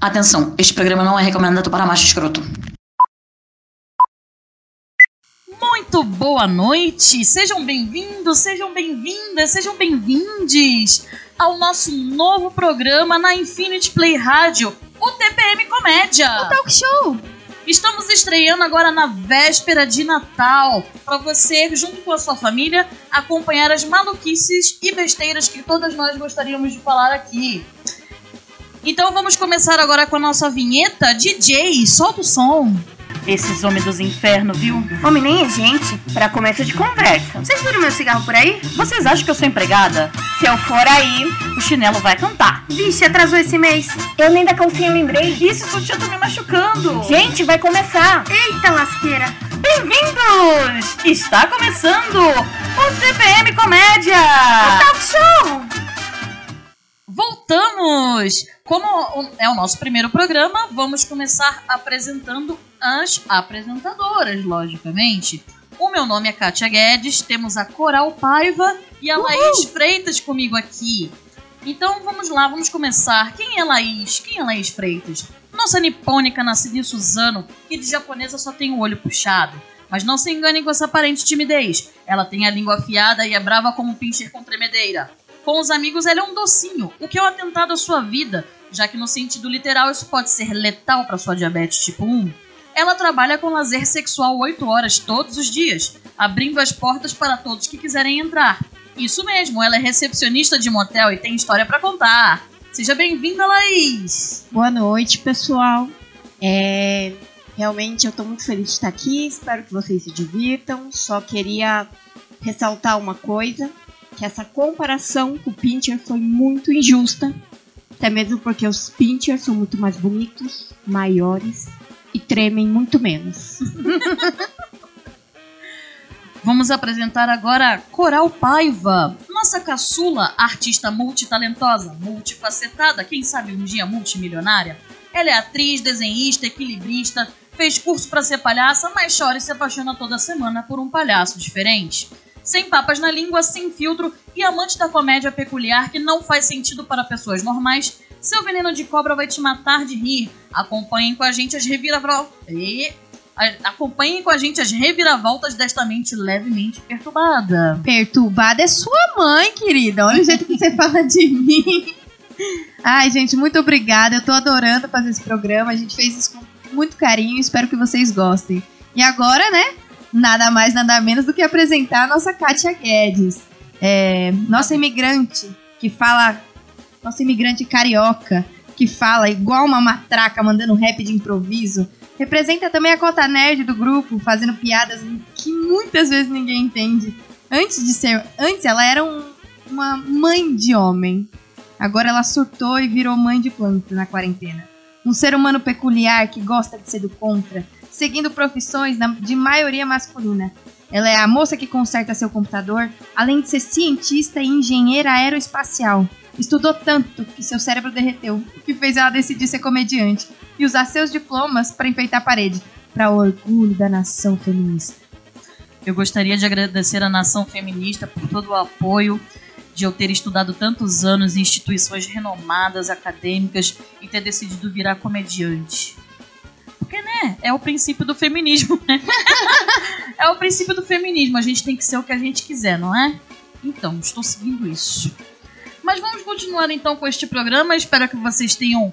Atenção, este programa não é recomendado para macho escroto. Muito boa noite, sejam bem-vindos, sejam bem-vindas, sejam bem-vindes ao nosso novo programa na Infinity Play Rádio, o TPM Comédia. O talk show. Estamos estreando agora na véspera de Natal, para você, junto com a sua família, acompanhar as maluquices e besteiras que todas nós gostaríamos de falar aqui. Então vamos começar agora com a nossa vinheta. DJ, solta o som. Esses homens dos infernos, viu? Homem nem é gente, pra começo de conversa. Vocês viram meu cigarro por aí? Vocês acham que eu sou empregada? Se eu for aí, o chinelo vai cantar. Vixe, atrasou esse mês. Eu nem da calcinha lembrei. Isso, sutiã tá me machucando. Gente, vai começar. Eita lasqueira. Bem-vindos! Está começando o TPM Comédia. O talk show. Voltamos! Como é o nosso primeiro programa, vamos começar apresentando as apresentadoras, logicamente. O meu nome é Kátia Guedes, temos a Coral Paiva e a Uhul. Laís Freitas comigo aqui. Então vamos lá, vamos começar. Quem é Laís? Quem é Laís Freitas? Nossa nipônica nascida em Suzano, que de japonesa só tem o olho puxado. Mas não se enganem com essa aparente timidez. Ela tem a língua afiada e é brava como um pincher com tremedeira. Com os amigos, ela é um docinho, o que é um atentado à sua vida, já que no sentido literal isso pode ser letal para sua diabetes tipo 1. Ela trabalha com lazer sexual 8 horas todos os dias, abrindo as portas para todos que quiserem entrar. Isso mesmo, ela é recepcionista de motel e tem história para contar. Seja bem-vinda, Laís! Boa noite, pessoal. É, realmente eu estou muito feliz de estar aqui, espero que vocês se divirtam. Só queria ressaltar uma coisa que essa comparação com o Pincher foi muito injusta, até mesmo porque os Pinchers são muito mais bonitos, maiores e tremem muito menos. Vamos apresentar agora Coral Paiva, nossa caçula, artista multitalentosa, multifacetada, quem sabe um dia multimilionária. Ela é atriz, desenhista, equilibrista, fez curso para ser palhaça, mas chora e se apaixona toda semana por um palhaço diferente sem papas na língua, sem filtro e amante da comédia peculiar que não faz sentido para pessoas normais, seu veneno de cobra vai te matar de rir. Acompanhem com a gente as reviravoltas. E... Acompanhem com a gente as reviravoltas desta mente levemente perturbada. Perturbada é sua mãe, querida. Olha o jeito que você fala de mim. Ai, gente, muito obrigada. Eu tô adorando fazer esse programa. A gente fez isso com muito carinho. Espero que vocês gostem. E agora, né? Nada mais, nada menos do que apresentar a nossa Kátia Guedes. É, nossa imigrante que fala. Nossa imigrante carioca que fala igual uma matraca mandando rap de improviso. Representa também a cota nerd do grupo, fazendo piadas que muitas vezes ninguém entende. Antes de ser. Antes ela era um, uma mãe de homem. Agora ela surtou e virou mãe de planta na quarentena. Um ser humano peculiar que gosta de ser do contra, seguindo profissões de maioria masculina. Ela é a moça que conserta seu computador, além de ser cientista e engenheira aeroespacial. Estudou tanto que seu cérebro derreteu, o que fez ela decidir ser comediante e usar seus diplomas para enfeitar a parede, para orgulho da nação feminista. Eu gostaria de agradecer à nação feminista por todo o apoio de eu ter estudado tantos anos em instituições renomadas acadêmicas e ter decidido virar comediante. Porque, né, é o princípio do feminismo, né? é o princípio do feminismo. A gente tem que ser o que a gente quiser, não é? Então, estou seguindo isso. Mas vamos continuar então com este programa. Espero que vocês tenham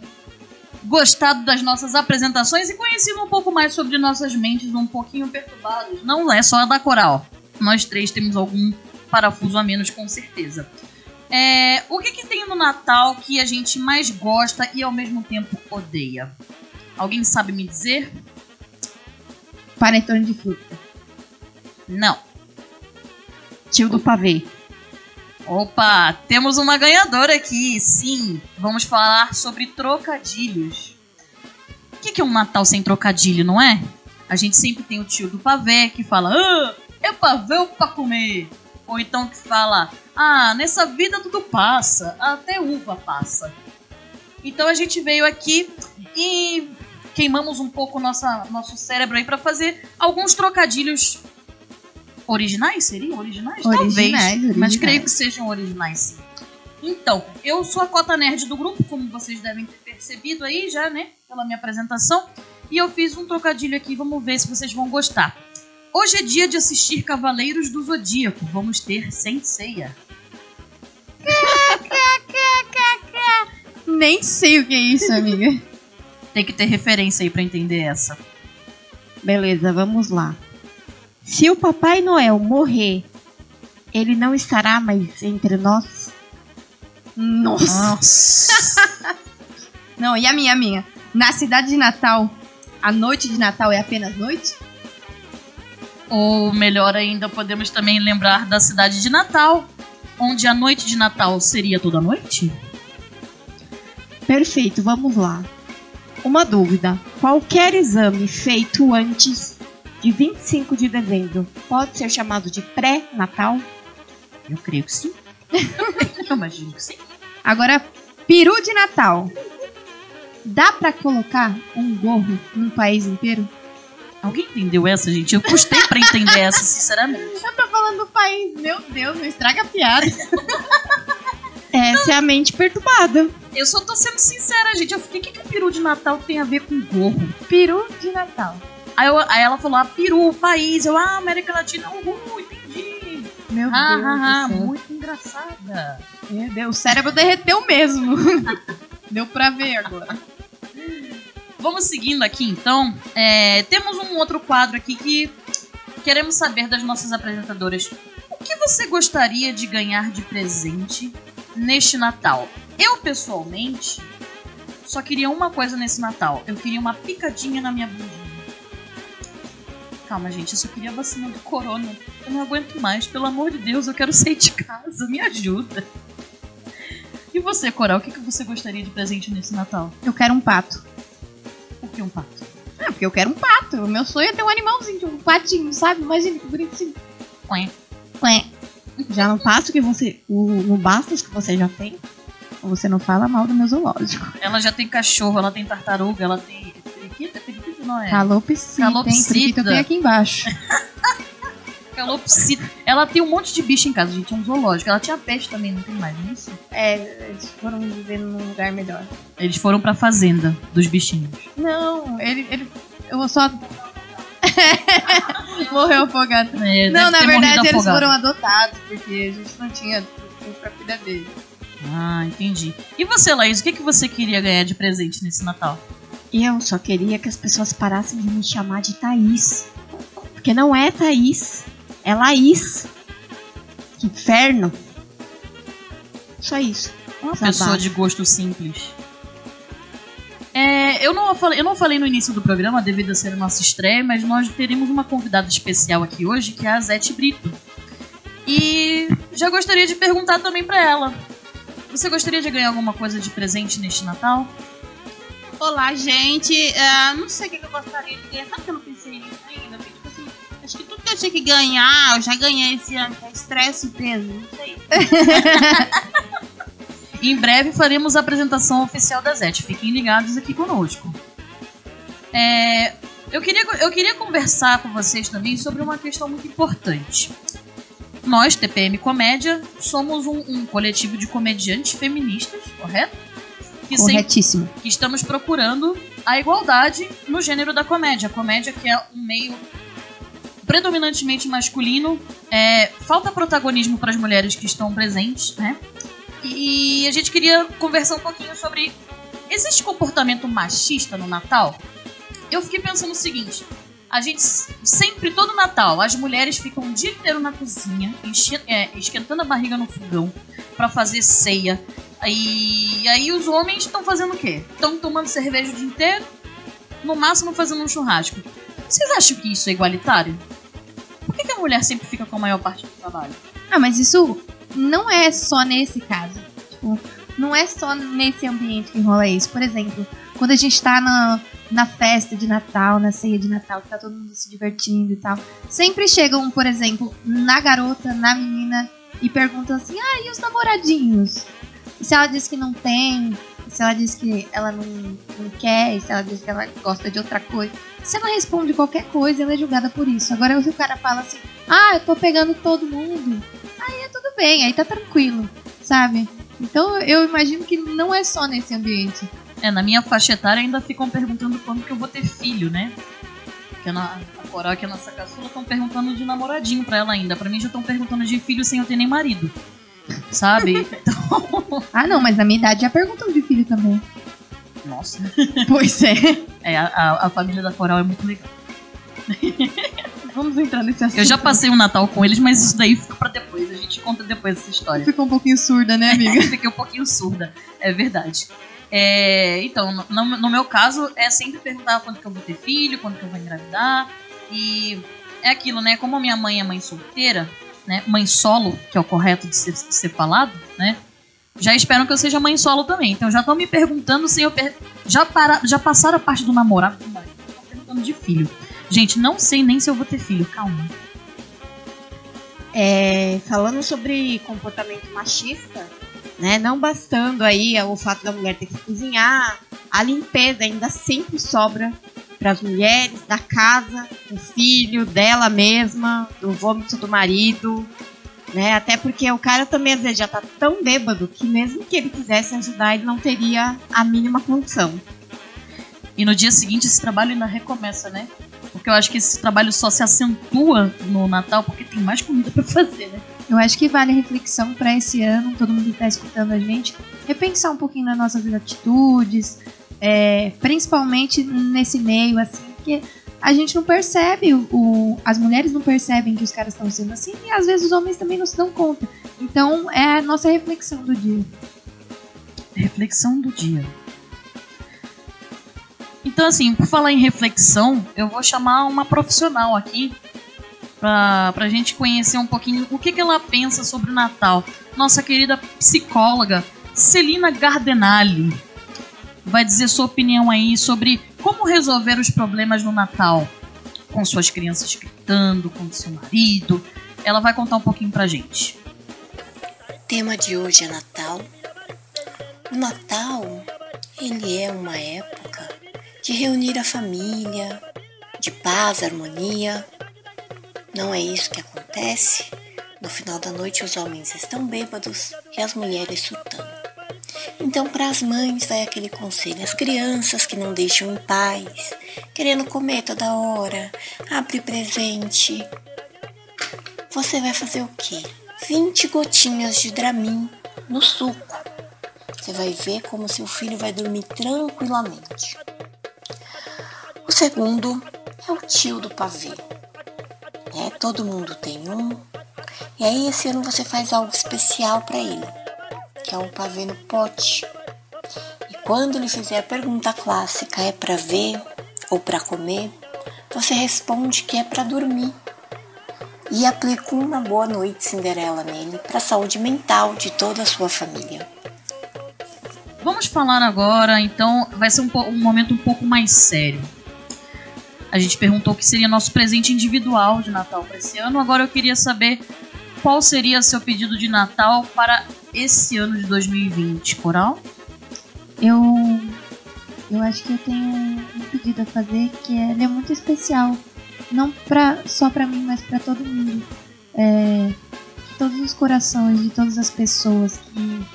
gostado das nossas apresentações e conhecido um pouco mais sobre nossas mentes um pouquinho perturbadas. Não é só a da coral. Nós três temos algum parafuso a menos, com certeza. É, o que, que tem no Natal que a gente mais gosta e ao mesmo tempo odeia? Alguém sabe me dizer? Panetone de fruta. Não. Tio do pavê. Opa, temos uma ganhadora aqui, sim. Vamos falar sobre trocadilhos. O que é um Natal sem trocadilho, não é? A gente sempre tem o tio do pavê que fala: ah, é pavê pra comer. Ou então que fala: ah, nessa vida tudo passa, até uva passa. Então a gente veio aqui e queimamos um pouco nossa, nosso cérebro aí para fazer alguns trocadilhos originais, seriam originais? Originais, Talvez, originais. mas creio que sejam originais sim. Então, eu sou a cota nerd do grupo, como vocês devem ter percebido aí já, né? Pela minha apresentação. E eu fiz um trocadilho aqui, vamos ver se vocês vão gostar. Hoje é dia de assistir Cavaleiros do Zodíaco. Vamos ter Senseia. Nem sei o que é isso, amiga. Tem que ter referência aí pra entender essa. Beleza, vamos lá. Se o Papai Noel morrer, ele não estará mais entre nós? Nossa! Nossa. Não, e a minha, a minha? Na cidade de Natal, a noite de Natal é apenas noite? Ou melhor ainda, podemos também lembrar da cidade de Natal, onde a noite de Natal seria toda noite? Perfeito, vamos lá. Uma dúvida: qualquer exame feito antes de 25 de dezembro pode ser chamado de pré-natal? Eu creio que sim. Eu imagino que sim. Agora, peru de Natal. Dá pra colocar um gorro num país inteiro? Alguém entendeu essa, gente? Eu custei pra entender essa, sinceramente. Eu tô falando do país, meu Deus, não estraga a piada. Essa é a mente perturbada. Eu só tô sendo sincera, gente. Eu fiquei, o que, que o peru de Natal tem a ver com gorro? Peru de Natal. Aí, eu- aí ela falou, ah, peru, país. Eu, ah, América Latina, uhul, entendi. Meu Ah, Deus ah, ah, muito engraçada. Meu Deus, o cérebro derreteu mesmo. Deu pra ver agora. Vamos seguindo aqui, então. É, temos um outro quadro aqui que queremos saber das nossas apresentadoras. O que você gostaria de ganhar de presente neste Natal? Eu, pessoalmente, só queria uma coisa nesse Natal. Eu queria uma picadinha na minha bundinha. Calma, gente, eu só queria a vacina do corona. Eu não aguento mais. Pelo amor de Deus, eu quero sair de casa. Me ajuda. E você, Coral, o que você gostaria de presente nesse Natal? Eu quero um pato. Por que um pato? Ah, porque eu quero um pato. O meu sonho é ter um animalzinho, um patinho, sabe? Imagina que bonitinho. Ué. Ué. Já não passa o que você. O, não basta que você já tem. Você não fala mal do meu zoológico. Ela já tem cachorro, ela tem tartaruga, ela tem. Periquita? Periquita não é? Calopsita. Calopsita. Tenho aqui embaixo. Calopsita. Ela tem um monte de bicho em casa, gente. É um zoológico. Ela tinha peste também, não tem mais, não é isso? É, eles foram viver num lugar melhor. Eles foram pra fazenda dos bichinhos. Não, ele. ele eu vou só. Morreu afogado. É, Não, na verdade eles afogado. foram adotados, porque a gente não tinha tempo pra cuidar deles. Ah, entendi. E você, Laís, o que, que você queria ganhar de presente nesse Natal? Eu só queria que as pessoas parassem de me chamar de Thaís. Porque não é Thaís, é Laís. Que inferno. Só isso. Uma pessoa de gosto simples. É, eu, não falei, eu não falei no início do programa, devido a ser a nossa estreia, mas nós teremos uma convidada especial aqui hoje, que é a Zete Brito. E já gostaria de perguntar também pra ela. Você gostaria de ganhar alguma coisa de presente neste Natal? Olá, gente. Ah, não sei o que eu gostaria de ganhar. Sabe que eu não pensei nisso ainda? Porque, tipo assim, acho que tudo que eu tinha que ganhar, eu já ganhei esse ano. é estresse e peso. Não sei. Em breve faremos a apresentação oficial da Zete. Fiquem ligados aqui conosco. É, eu, queria, eu queria conversar com vocês também sobre uma questão muito importante. Nós, TPM Comédia, somos um, um coletivo de comediantes feministas, correto? Que, sempre- Corretíssimo. que estamos procurando a igualdade no gênero da comédia. A comédia que é um meio predominantemente masculino. É, falta protagonismo para as mulheres que estão presentes, né? E a gente queria conversar um pouquinho sobre. Existe comportamento machista no Natal? Eu fiquei pensando o seguinte. A gente sempre, todo Natal, as mulheres ficam o dia inteiro na cozinha, é, esquentando a barriga no fogão para fazer ceia. E aí os homens estão fazendo o quê? Estão tomando cerveja o dia inteiro, no máximo fazendo um churrasco. Vocês acham que isso é igualitário? Por que, que a mulher sempre fica com a maior parte do trabalho? Ah, mas isso não é só nesse caso. Tipo, não é só nesse ambiente que rola isso. Por exemplo, quando a gente tá na, na festa de Natal, na ceia de Natal, que tá todo mundo se divertindo e tal. Sempre chegam, por exemplo, na garota, na menina, e perguntam assim: ah, e os namoradinhos? E se ela diz que não tem, se ela diz que ela não, não quer, se ela diz que ela gosta de outra coisa. Se ela responde qualquer coisa, ela é julgada por isso. Agora, se o cara fala assim: ah, eu tô pegando todo mundo, aí é tudo bem, aí tá tranquilo, sabe? Então eu imagino que não é só nesse ambiente. É, na minha faixa etária ainda ficam perguntando quando que eu vou ter filho, né? Porque na, a Coral aqui, a nossa caçula, estão perguntando de namoradinho pra ela ainda. Pra mim já estão perguntando de filho sem eu ter nem marido. Sabe? Então, Ah, não, mas na minha idade já perguntam de filho também. nossa. Pois é. É, a, a- a família da Coral é muito legal. Vamos entrar nesse assunto. Eu já passei o Natal com eles, mas isso daí fica pra depois. A gente conta depois essa história. Ficou um pouquinho surda, né, amiga? Fiquei um pouquinho surda, é verdade. É, então, no, no meu caso, é sempre perguntar quando que eu vou ter filho, quando que eu vou engravidar. E é aquilo, né? Como a minha mãe é mãe solteira, né? Mãe solo, que é o correto de ser, de ser falado, né? Já esperam que eu seja mãe solo também. Então já estão me perguntando se eu. Per... Já, para... já passaram a parte do namorado do marido. Estão perguntando de filho. Gente, não sei nem se eu vou ter filho, calma. É, falando sobre comportamento machista, né? Não bastando aí o fato da mulher ter que cozinhar, a limpeza ainda sempre sobra para as mulheres da casa, do filho, dela mesma, do vômito do marido, né? Até porque o cara também às vezes já tá tão bêbado que mesmo que ele quisesse ajudar, ele não teria a mínima condição. E no dia seguinte esse trabalho ainda recomeça, né? Porque eu acho que esse trabalho só se acentua no Natal porque tem mais comida pra fazer, né? Eu acho que vale a reflexão para esse ano, todo mundo que está escutando a gente, repensar um pouquinho nas nossas atitudes, é, principalmente nesse meio, assim, porque a gente não percebe, o, as mulheres não percebem que os caras estão sendo assim, e às vezes os homens também não se dão conta. Então é a nossa reflexão do dia. Reflexão do dia. Então, assim, por falar em reflexão, eu vou chamar uma profissional aqui pra, pra gente conhecer um pouquinho o que, que ela pensa sobre o Natal. Nossa querida psicóloga Celina Gardenali vai dizer sua opinião aí sobre como resolver os problemas no Natal. Com suas crianças gritando, com seu marido. Ela vai contar um pouquinho pra gente. O tema de hoje é Natal. O Natal, ele é uma época de reunir a família, de paz, harmonia. Não é isso que acontece? No final da noite os homens estão bêbados e as mulheres surtando. Então, para as mães, vai aquele conselho: as crianças que não deixam em paz, querendo comer toda hora, abre presente. Você vai fazer o quê? 20 gotinhas de Dramin no suco. Você vai ver como seu filho vai dormir tranquilamente. O segundo é o tio do pavê. Né? Todo mundo tem um. E aí esse ano você faz algo especial para ele, que é o pavê no pote. E quando ele fizer a pergunta clássica, é para ver ou para comer, você responde que é para dormir e aplica uma boa noite Cinderela nele para a saúde mental de toda a sua família. Vamos falar agora, então, vai ser um, um momento um pouco mais sério. A gente perguntou o que seria nosso presente individual de Natal para esse ano. Agora eu queria saber qual seria seu pedido de Natal para esse ano de 2020, Coral? Eu, eu acho que eu tenho um pedido a fazer que é, ele é muito especial. Não pra, só pra mim, mas pra todo mundo. É, todos os corações de todas as pessoas que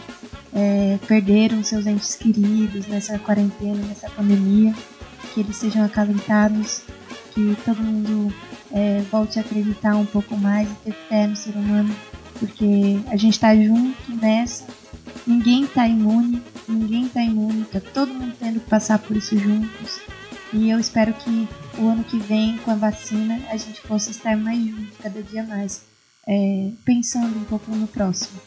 é, perderam seus entes queridos nessa quarentena, nessa pandemia, que eles sejam acalentados, que todo mundo é, volte a acreditar um pouco mais e ter fé no ser humano, porque a gente tá junto nessa, ninguém tá imune, ninguém tá imune, tá todo mundo tendo que passar por isso juntos. E eu espero que o ano que vem, com a vacina, a gente possa estar mais juntos, cada dia mais, é, pensando um pouco no próximo.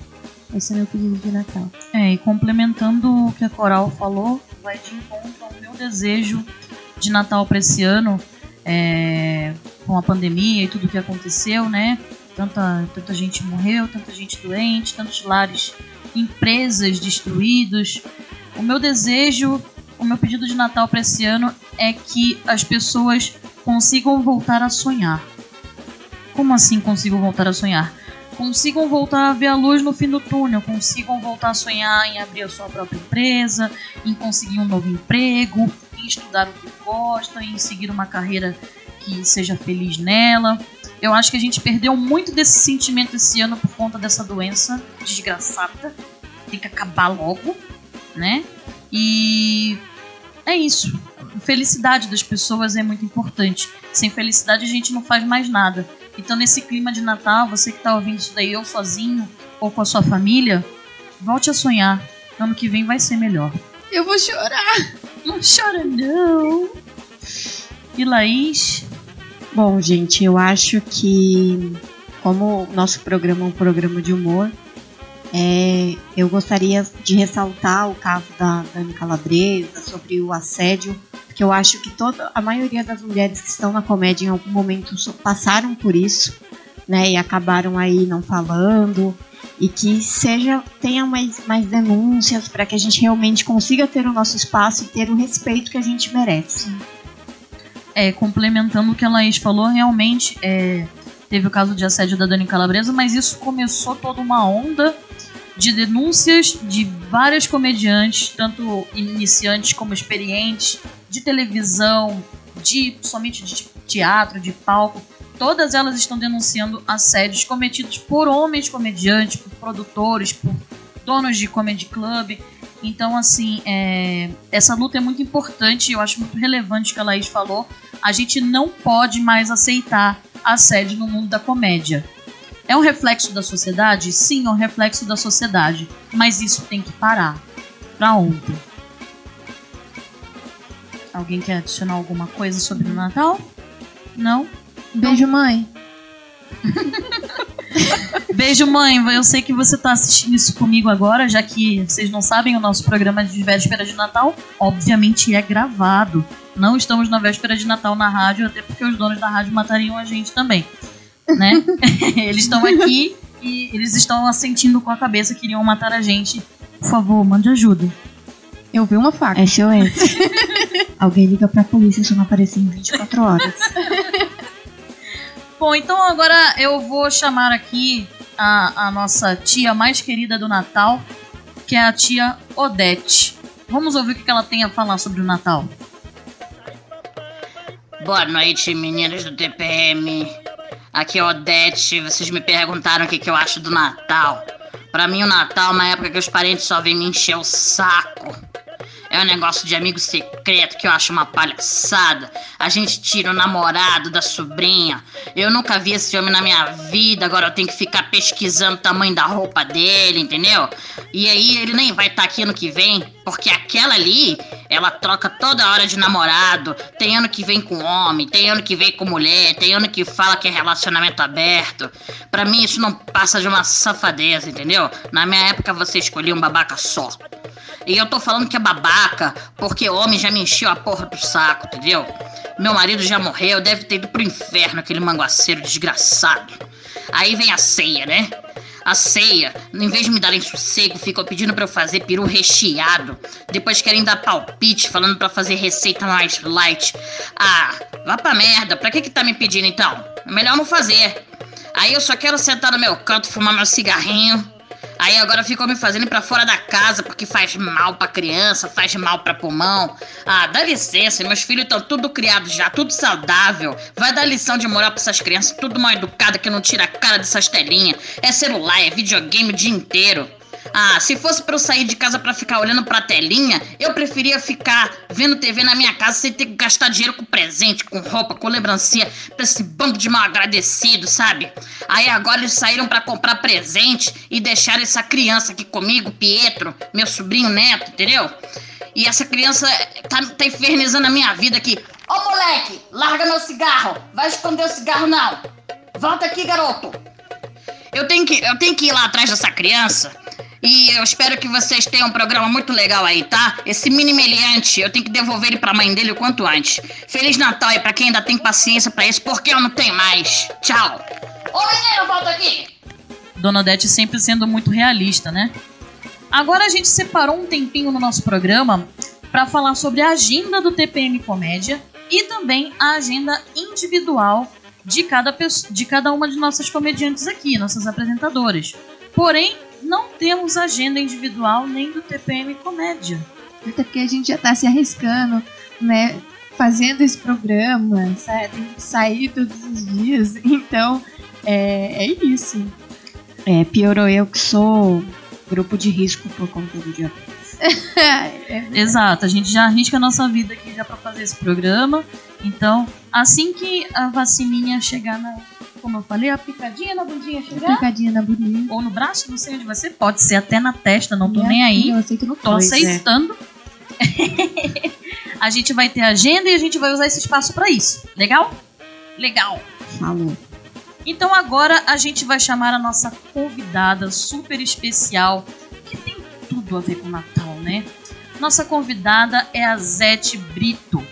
Esse é meu pedido de Natal. É, e complementando o que a Coral falou, vai de encontro ao meu desejo de Natal para esse ano, é, com a pandemia e tudo que aconteceu, né? Tanta, tanta gente morreu, tanta gente doente, tantos lares, empresas destruídos. O meu desejo, o meu pedido de Natal para esse ano é que as pessoas consigam voltar a sonhar. Como assim consigam voltar a sonhar? consigam voltar a ver a luz no fim do túnel, consigam voltar a sonhar em abrir a sua própria empresa, em conseguir um novo emprego, em estudar o que gosta, em seguir uma carreira que seja feliz nela. Eu acho que a gente perdeu muito desse sentimento esse ano por conta dessa doença desgraçada. tem que acabar logo, né? E é isso. Felicidade das pessoas é muito importante. Sem felicidade a gente não faz mais nada. Então, nesse clima de Natal, você que tá ouvindo isso daí, ou sozinho, ou com a sua família, volte a sonhar. Ano que vem vai ser melhor. Eu vou chorar. Não chora, não. E Laís? Bom, gente, eu acho que como o nosso programa é um programa de humor, é, eu gostaria de ressaltar o caso da Dani Calabresa sobre o assédio, porque eu acho que toda a maioria das mulheres que estão na comédia em algum momento passaram por isso, né, e acabaram aí não falando, e que seja tenha mais, mais denúncias para que a gente realmente consiga ter o nosso espaço e ter o respeito que a gente merece. É, complementando o que a Laís falou, realmente é, teve o caso de assédio da Dani Calabresa, mas isso começou toda uma onda de denúncias de várias comediantes, tanto iniciantes como experientes, de televisão, de somente de teatro, de palco. Todas elas estão denunciando assédios cometidos por homens comediantes, por produtores, por donos de comedy club. Então, assim, é, essa luta é muito importante, eu acho muito relevante o que a Laís falou. A gente não pode mais aceitar assédio no mundo da comédia. É um reflexo da sociedade? Sim, é um reflexo da sociedade. Mas isso tem que parar. Pra ontem. Alguém quer adicionar alguma coisa sobre o Natal? Não? Beijo, mãe. Beijo, mãe. Eu sei que você tá assistindo isso comigo agora, já que vocês não sabem, o nosso programa de véspera de Natal, obviamente, é gravado. Não estamos na véspera de Natal na rádio, até porque os donos da rádio matariam a gente também. Né? eles estão aqui e eles estão assentindo com a cabeça que iriam matar a gente. Por favor, mande ajuda. Eu vi uma faca. SOS. Alguém liga pra polícia se eu não aparecer em 24 horas. Bom, então agora eu vou chamar aqui a, a nossa tia mais querida do Natal, que é a tia Odete. Vamos ouvir o que ela tem a falar sobre o Natal. Boa noite, meninas do TPM. Aqui é Odete. Vocês me perguntaram o que, que eu acho do Natal. Pra mim, o Natal é uma época que os parentes só vêm me encher o saco. É um negócio de amigo secreto que eu acho uma palhaçada. A gente tira o namorado da sobrinha. Eu nunca vi esse homem na minha vida, agora eu tenho que ficar pesquisando o tamanho da roupa dele, entendeu? E aí ele nem vai estar aqui ano que vem, porque aquela ali, ela troca toda hora de namorado. Tem ano que vem com homem, tem ano que vem com mulher, tem ano que fala que é relacionamento aberto. Pra mim isso não passa de uma safadeza, entendeu? Na minha época você escolhia um babaca só. E eu tô falando que é babaca, porque homem já me encheu a porra do saco, entendeu? Meu marido já morreu, deve ter ido pro inferno, aquele manguaceiro desgraçado. Aí vem a ceia, né? A ceia, em vez de me darem sossego, ficam pedindo pra eu fazer peru recheado. Depois querem dar palpite, falando pra fazer receita mais light. Ah, vá pra merda, pra que que tá me pedindo então? É melhor não fazer. Aí eu só quero sentar no meu canto, fumar meu cigarrinho. Aí agora ficam me fazendo ir pra fora da casa porque faz mal pra criança, faz mal pra pulmão. Ah, dá licença, meus filhos estão tudo criados já, tudo saudável. Vai dar lição de moral pra essas crianças, tudo mal educada que não tira a cara dessas telinhas. É celular, é videogame o dia inteiro. Ah, se fosse pra eu sair de casa pra ficar olhando pra telinha, eu preferia ficar vendo TV na minha casa sem ter que gastar dinheiro com presente, com roupa, com lembrancinha, pra esse bando de mal agradecido, sabe? Aí agora eles saíram pra comprar presente e deixaram essa criança aqui comigo, Pietro, meu sobrinho neto, entendeu? E essa criança tá, tá infernizando a minha vida aqui. Ô moleque, larga meu cigarro! Vai esconder o cigarro não! Volta aqui, garoto! Eu tenho que, eu tenho que ir lá atrás dessa criança. E eu espero que vocês tenham um programa muito legal aí, tá? Esse mini meliante, eu tenho que devolver ele pra mãe dele o quanto antes. Feliz Natal aí pra quem ainda tem paciência pra isso, porque eu não tenho mais. Tchau. Ô menino, volta aqui! Dona Odete sempre sendo muito realista, né? Agora a gente separou um tempinho no nosso programa para falar sobre a agenda do TPM Comédia e também a agenda individual de cada, de cada uma de nossas comediantes aqui, nossas apresentadoras. Porém, não temos agenda individual nem do TPM Comédia. Até porque a gente já tá se arriscando, né? Fazendo esse programa, sabe? Tem que sair todos os dias. Então, é, é isso. É, piorou eu que sou grupo de risco por conta do diabetes. Exato, a gente já arrisca a nossa vida aqui já pra fazer esse programa. Então, assim que a vacininha chegar na. Como eu falei, a picadinha na bundinha chegar. Picadinha na bolinha. Ou no braço, não sei onde vai ser. Pode ser até na testa, não tô nem aí. Eu aceito no Tô Pois é. aceitando. a gente vai ter agenda e a gente vai usar esse espaço pra isso. Legal? Legal. Falou. Então agora a gente vai chamar a nossa convidada super especial, que tem tudo a ver com Natal, né? Nossa convidada é a Zete Brito.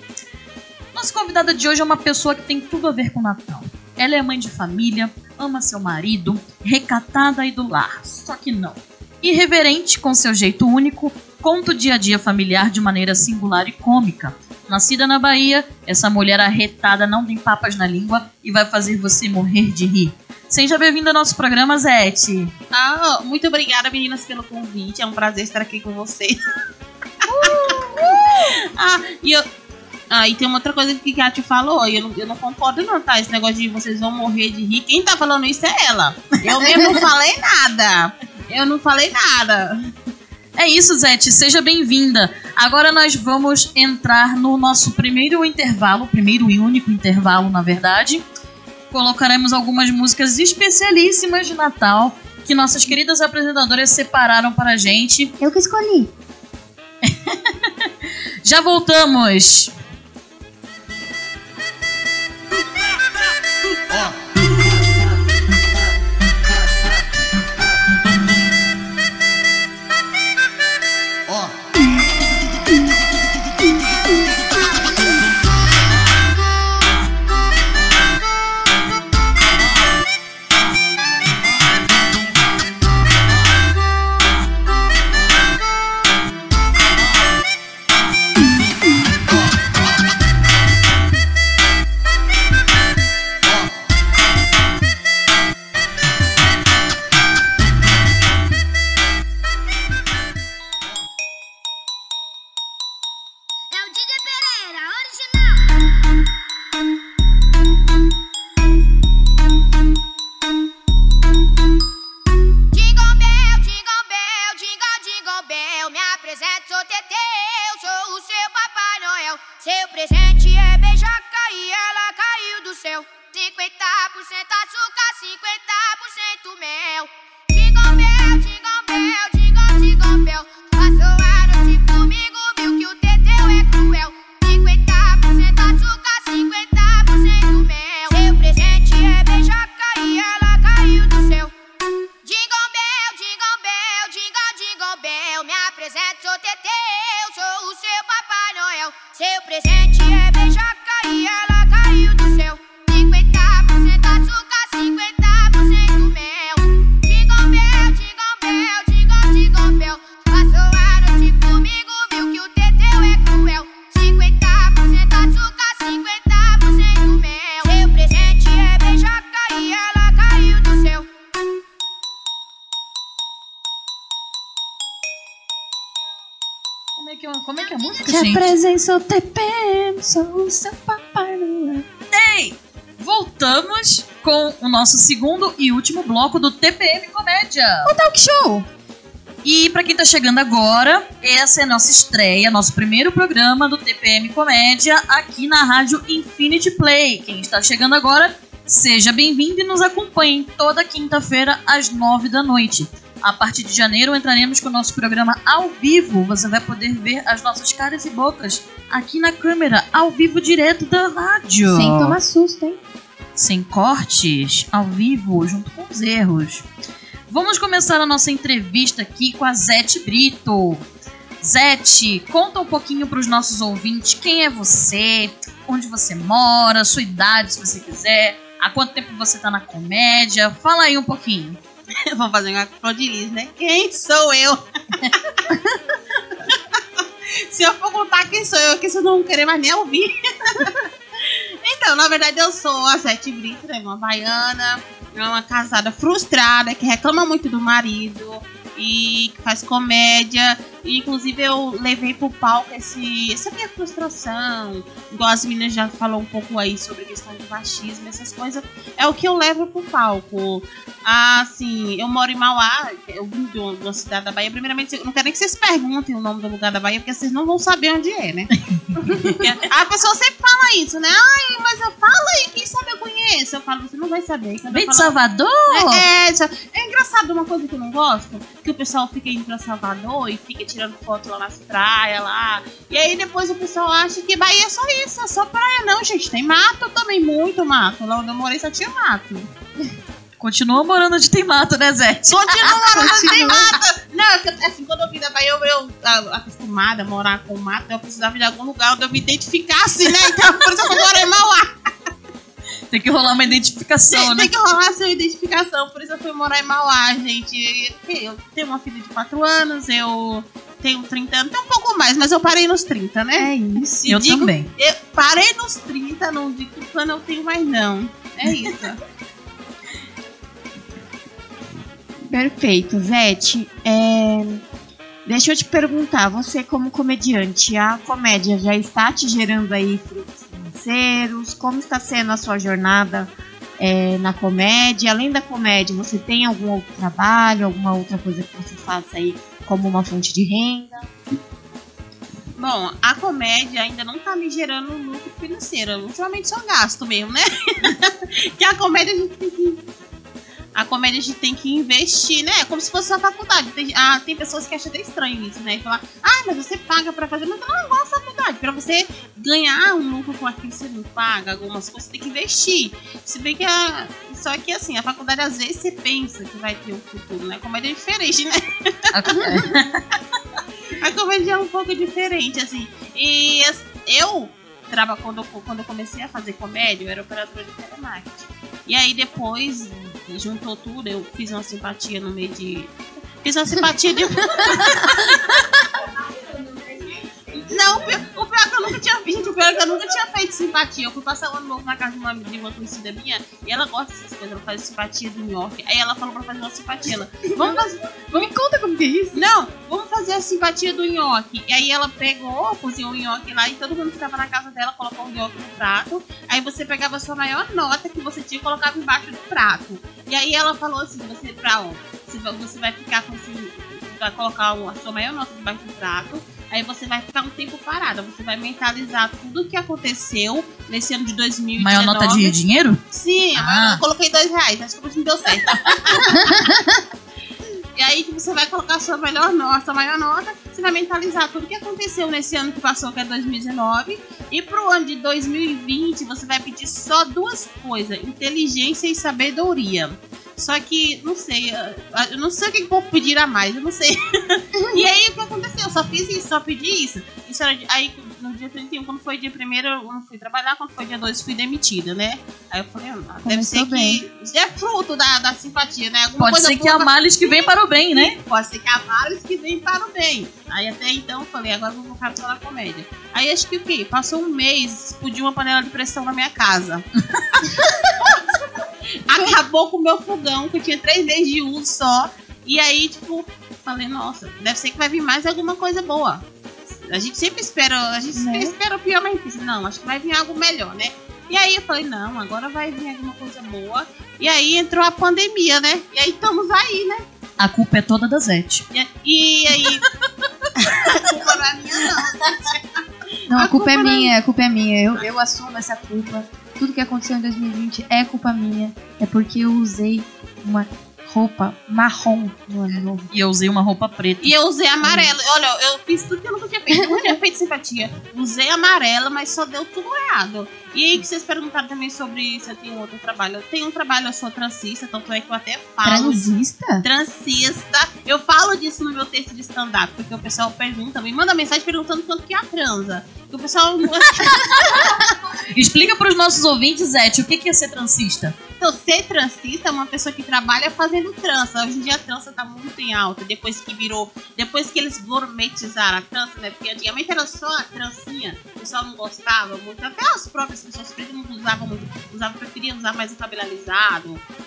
Nossa convidada de hoje é uma pessoa que tem tudo a ver com Natal. Ela é mãe de família, ama seu marido, recatada e do lar, só que não. Irreverente com seu jeito único, conta o dia a dia familiar de maneira singular e cômica. Nascida na Bahia, essa mulher arretada não tem papas na língua e vai fazer você morrer de rir. Seja bem-vinda ao nosso programa, Zete. Ah, muito obrigada, meninas, pelo convite. É um prazer estar aqui com vocês. ah, e eu. Ah, e tem uma outra coisa que a Kátia falou, eu não, eu não concordo não, tá? Esse negócio de vocês vão morrer de rir. Quem tá falando isso é ela. Eu mesmo não falei nada. Eu não falei nada. É isso, Zete, seja bem-vinda. Agora nós vamos entrar no nosso primeiro intervalo, primeiro e único intervalo, na verdade. Colocaremos algumas músicas especialíssimas de Natal que nossas queridas apresentadoras separaram para a gente. Eu que escolhi. Já voltamos! É gente? sou TPM, sou o seu Papai Noel. Ei! Voltamos com o nosso segundo e último bloco do TPM Comédia. O Talk Show. E pra quem tá chegando agora, essa é a nossa estreia, nosso primeiro programa do TPM Comédia aqui na rádio Infinity Play. Quem está chegando agora, seja bem-vindo e nos acompanhe toda quinta-feira às nove da noite. A partir de janeiro entraremos com o nosso programa ao vivo. Você vai poder ver as nossas caras e bocas aqui na câmera, ao vivo direto da rádio. Sem tomar susto, hein? sem cortes, ao vivo, junto com os erros. Vamos começar a nossa entrevista aqui com a Zete Brito. Zete, conta um pouquinho para os nossos ouvintes quem é você, onde você mora, sua idade, se você quiser, há quanto tempo você tá na comédia. Fala aí um pouquinho. Vou fazer uma Clodilis, né? Quem sou eu? Se eu for contar quem sou eu, que vocês não vão querer mais nem ouvir. então, na verdade, eu sou a Sete Brito, né? Uma baiana, é uma casada frustrada que reclama muito do marido. e que faz comédia. E, inclusive eu levei pro palco esse, essa minha frustração. Igual as meninas já falou um pouco aí sobre a questão do machismo, essas coisas. É o que eu levo pro palco. Ah, assim, eu moro em Mauá, eu vim de uma, de uma cidade da Bahia. Primeiramente, eu não quero nem que vocês perguntem o nome do lugar da Bahia, porque vocês não vão saber onde é, né? a pessoa sempre fala isso, né? Ai, mas eu falo aí, quem sabe eu conheço. Eu falo, você não vai saber. Vem de Salvador? é, é, é engraçado uma coisa que eu não gosto, que o pessoal fica indo pra Salvador e fica tirando foto lá nas praias lá. E aí depois o pessoal acha que Bahia é só isso, é só praia. Não, gente, tem mato também, muito mato. Lá onde eu morei só tinha mato. Continua morando onde tem mato, né, Zé? Continua morando onde tem mato. Não, é que, assim, quando eu vim da Bahia, eu, eu acostumada a morar com mato, eu precisava de algum lugar onde eu me identificasse, né? Então por isso que eu moro em Mauá. Tem que rolar uma identificação, Tem, né? tem que rolar a sua identificação, por isso eu fui morar em Mauá, gente. Eu tenho uma filha de 4 anos, eu tenho 30 anos, tem um pouco mais, mas eu parei nos 30, né? É isso. E Eu digo- também. Eu parei nos 30, não digo que quando eu tenho mais não. É isso. Perfeito, Zete. É, Deixa eu te perguntar, você como comediante, a comédia já está te gerando aí frutos financeiros? Como está sendo a sua jornada é, na comédia? Além da comédia, você tem algum outro trabalho, alguma outra coisa que você faça aí como uma fonte de renda? Bom, a comédia ainda não tá me gerando lucro financeiro. Ultimamente só gasto mesmo, né? que a comédia a gente tem que. A comédia a gente tem que investir, né? Como se fosse uma faculdade. Tem, ah, tem pessoas que acham até estranho isso, né? E falar, ah, mas você paga pra fazer. Mas não é igual a faculdade. Pra você ganhar um lucro com aquilo, você não paga algumas coisas, você tem que investir. Se bem que a. Só que assim, a faculdade às vezes você pensa que vai ter um futuro, né? A comédia é diferente, né? A comédia é um pouco diferente, assim. E as- eu, quando, quando eu comecei a fazer comédia, eu era operadora de telemarketing. E aí depois juntou tudo, eu fiz uma simpatia no meio de. Fiz uma simpatia de. O pior é que eu nunca tinha gente, o pior é que eu nunca tinha feito simpatia. Eu fui passar o ano novo na casa de uma, de uma conhecida minha e ela gosta dessas coisas, ela faz simpatia do New York. Aí ela falou pra fazer uma simpatia. Ela, vamos fazer. Me conta como que é isso. Não, vamos fazer a simpatia do nhoque. E aí ela pegou, cozinhou o nhoque lá e todo mundo que tava na casa dela colocou o nhoque no prato. Aí você pegava a sua maior nota que você tinha e colocava embaixo do prato. E aí ela falou assim, você pra ó, você vai- ficar com esse. Vai colocar a sua maior nota debaixo do prato. Aí você vai ficar um tempo parada. Você vai mentalizar tudo o que aconteceu nesse ano de 2019. Maior nota de dinheiro? Sim, Ah. eu coloquei dois reais, acho que não deu certo. e aí que você vai colocar a sua melhor nota, sua maior nota, você vai mentalizar tudo que aconteceu nesse ano que passou, que é 2019. E pro ano de 2020, você vai pedir só duas coisas: inteligência e sabedoria. Só que, não sei, eu- não sei o que o povo pedir a mais, eu não sei. e aí, o que aconteceu? Eu só fiz isso, só pedi isso. Isso era aí, no dia 31, quando foi dia 1 eu não fui trabalhar, quando foi dia 2 fui demitida, né? Aí eu falei, ah, deve ser bem. que é fruto da, da simpatia, né? Alguma Pode ser que há males que vem para o bem, né? Pode ser que há males que vêm para o bem. Aí até então eu falei, agora eu vou focar só na comédia. Aí acho que o quê? Passou um mês, explodiu uma panela de pressão na minha casa. Acabou com o meu fogão, que eu tinha três meses de uso só. E aí, tipo, falei, nossa, deve ser que vai vir mais alguma coisa boa. A gente sempre espera, a gente Né? sempre espera o pior, mas pensa, não, acho que vai vir algo melhor, né? E aí eu falei, não, agora vai vir alguma coisa boa. E aí entrou a pandemia, né? E aí estamos aí, né? A culpa é toda da Zete. E, e aí. a culpa não é minha, não. Não, a, A culpa, é culpa é minha, a culpa é minha. Eu, eu assumo essa culpa. Tudo que aconteceu em 2020 é culpa minha. É porque eu usei uma roupa marrom no ano novo. E eu usei uma roupa preta. E eu usei amarelo. Olha, eu fiz tudo que eu nunca tinha feito. Eu nunca tinha feito simpatia. Usei amarela, mas só deu tudo errado. E aí que vocês perguntaram também sobre se eu tenho outro trabalho. Eu tenho um trabalho, eu sou transista, tanto é que eu até falo. Transista? Transista. Eu falo disso no meu texto de stand-up, porque o pessoal pergunta, me manda mensagem perguntando quanto que é a transa. Que o pessoal. Explica pros nossos ouvintes, Zete, o que que é ser transista? Então, ser transista é uma pessoa que trabalha fazendo trança. Hoje em dia a trança tá muito em alta. Depois que virou. Depois que eles gourmetizaram a trança, né? Porque antigamente era só a trancinha. O pessoal não gostava muito. Até as próprias pessoas pretas não usavam muito. Usavam, preferiam usar mais o cabelo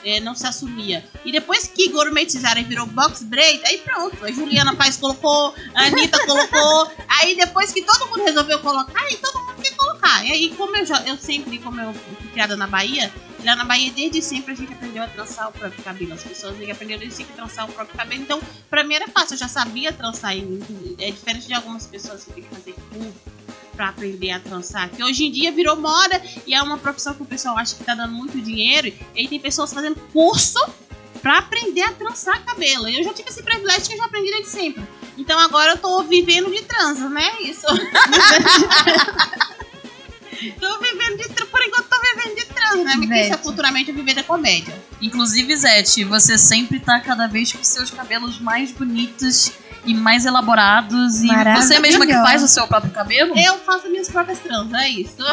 é, não se assumia. E depois que gourmetizaram e virou box braid, aí pronto. A Juliana Paz colocou, a Anitta colocou. Aí depois que todo mundo resolveu colocar, aí todo mundo quer colocar. E aí, como eu já. Eu sempre, como eu fui criada na Bahia, Lá na Bahia, desde sempre, a gente aprendeu a trançar o próprio cabelo. As pessoas aprenderam desde sempre a trançar o próprio cabelo. Então, pra mim era fácil, eu já sabia trançar. É diferente de algumas pessoas que têm que fazer curso pra aprender a trançar. Que hoje em dia virou moda e é uma profissão que o pessoal acha que tá dando muito dinheiro. E aí tem pessoas fazendo curso pra aprender a trançar cabelo. Eu já tive esse privilégio que eu já aprendi desde sempre. Então agora eu tô vivendo de trança, né? Isso. tô vivendo de trança. Por enquanto tô vivendo de trança, né? Porque isso é futuramente eu viver da comédia. Inclusive, Zete, você sempre tá cada vez com seus cabelos mais bonitos e mais elaborados. E você mesma que faz o seu próprio cabelo? Eu faço minhas próprias tranças, é isso.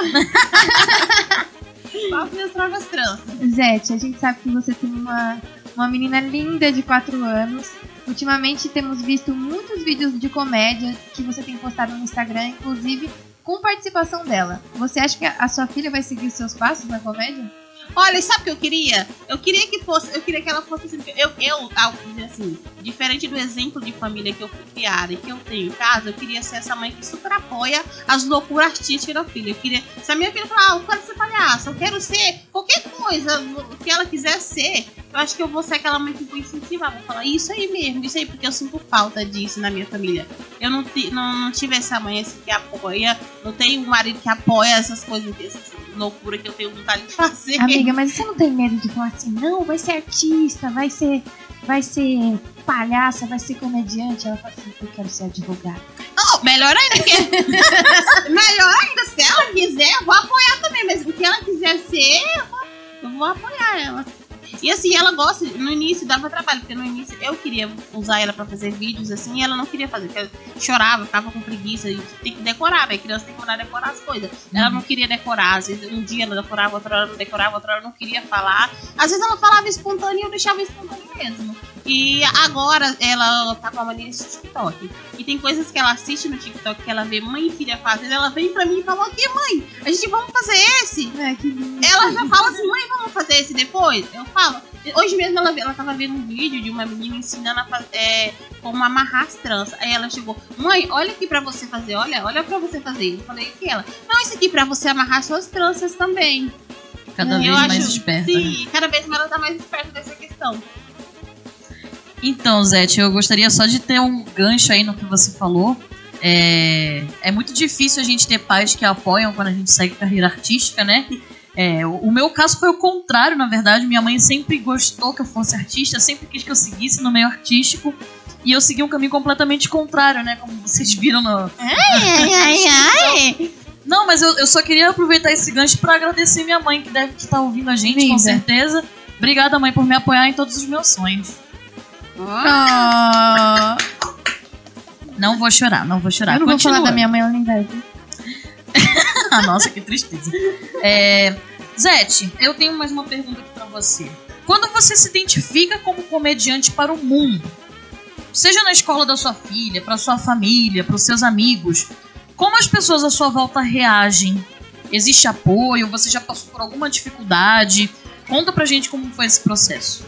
faço minhas próprias tranças. Zete, a gente sabe que você tem uma, uma menina linda de 4 anos. Ultimamente temos visto muitos vídeos de comédia que você tem postado no Instagram, inclusive com participação dela. Você acha que a sua filha vai seguir os seus passos na comédia? Olha, sabe o que eu queria? Eu queria que fosse, eu queria que ela fosse assim, eu, eu, dizer assim, diferente do exemplo de família que eu fui criada e que eu tenho em casa, eu queria ser essa mãe que super apoia as loucuras artísticas da filha. Eu queria, se a minha filha falar, ah, eu quero ser palhaça, eu quero ser qualquer coisa que ela quiser ser, eu acho que eu vou ser aquela mãe que vou incentivar, vou falar isso aí mesmo, isso aí, porque eu sinto falta disso na minha família. Eu não, não, não tive essa mãe assim, que apoia, não tenho um marido que apoia essas coisas, essas loucuras que eu tenho vontade de fazer. Amiga, mas você não tem medo de falar assim, não, vai ser artista, vai ser, vai ser palhaça, vai ser comediante? Ela fala assim, eu quero ser advogada. Não, melhor ainda, que... melhor ainda, se ela quiser, eu vou apoiar também, mas o que ela quiser ser, eu vou, eu vou apoiar ela. E assim, ela gosta, no início dava trabalho, porque no início eu queria usar ela pra fazer vídeos assim, e ela não queria fazer, porque ela chorava, ficava com preguiça, e tem que decorar, né? Criança tem que mandar decorar as coisas. Ela não queria decorar, às vezes um dia ela decorava, outra hora não decorava, outra hora não queria falar. Às vezes ela falava espontâneo e eu deixava espontâneo mesmo. E agora ela tá com a mania de TikTok. E tem coisas que ela assiste no TikTok que ela vê mãe e filha fazendo. Ela vem pra mim e fala: Ok, mãe, a gente vamos fazer esse. É. Ela já fala assim: Mãe, vamos fazer esse depois? Eu falo. Hoje mesmo ela, ela tava vendo um vídeo de uma menina ensinando a fazer, é, como amarrar as tranças. Aí ela chegou: Mãe, olha aqui pra você fazer. Olha, olha pra você fazer. Eu falei: O que ela? Não, isso aqui pra você amarrar suas tranças também. Cada Eu vez mais acho- esperta. né? Sim, cada vez mais ela tá mais esperta dessa questão. Então, Zete, eu gostaria só de ter um gancho aí no que você falou. É, é muito difícil a gente ter pais que apoiam quando a gente segue carreira artística, né? É, o, meu caso foi o contrário, na verdade. Minha mãe sempre gostou que eu fosse artista, sempre quis que eu seguisse no meio artístico. E eu segui um caminho completamente contrário, né? Como vocês viram no. Ai, ai, ai. Não, mas eu, eu só queria aproveitar esse gancho pra agradecer minha mãe, que deve estar ouvindo a gente, com certeza. Obrigada, mãe, por me apoiar em todos os meus sonhos. Ah, Não vou chorar, não vou chorar. eu não vou falar Continua. da minha mãe, ela nem vai. Ah, nossa, que tristeza. É, Zete, eu tenho mais uma pergunta aqui pra você. Quando você se identifica como comediante para o mundo, seja na escola da sua filha, para sua família, para os seus amigos, como as pessoas à sua volta reagem? Existe apoio? Você já passou por alguma dificuldade? Conta pra gente como foi esse processo.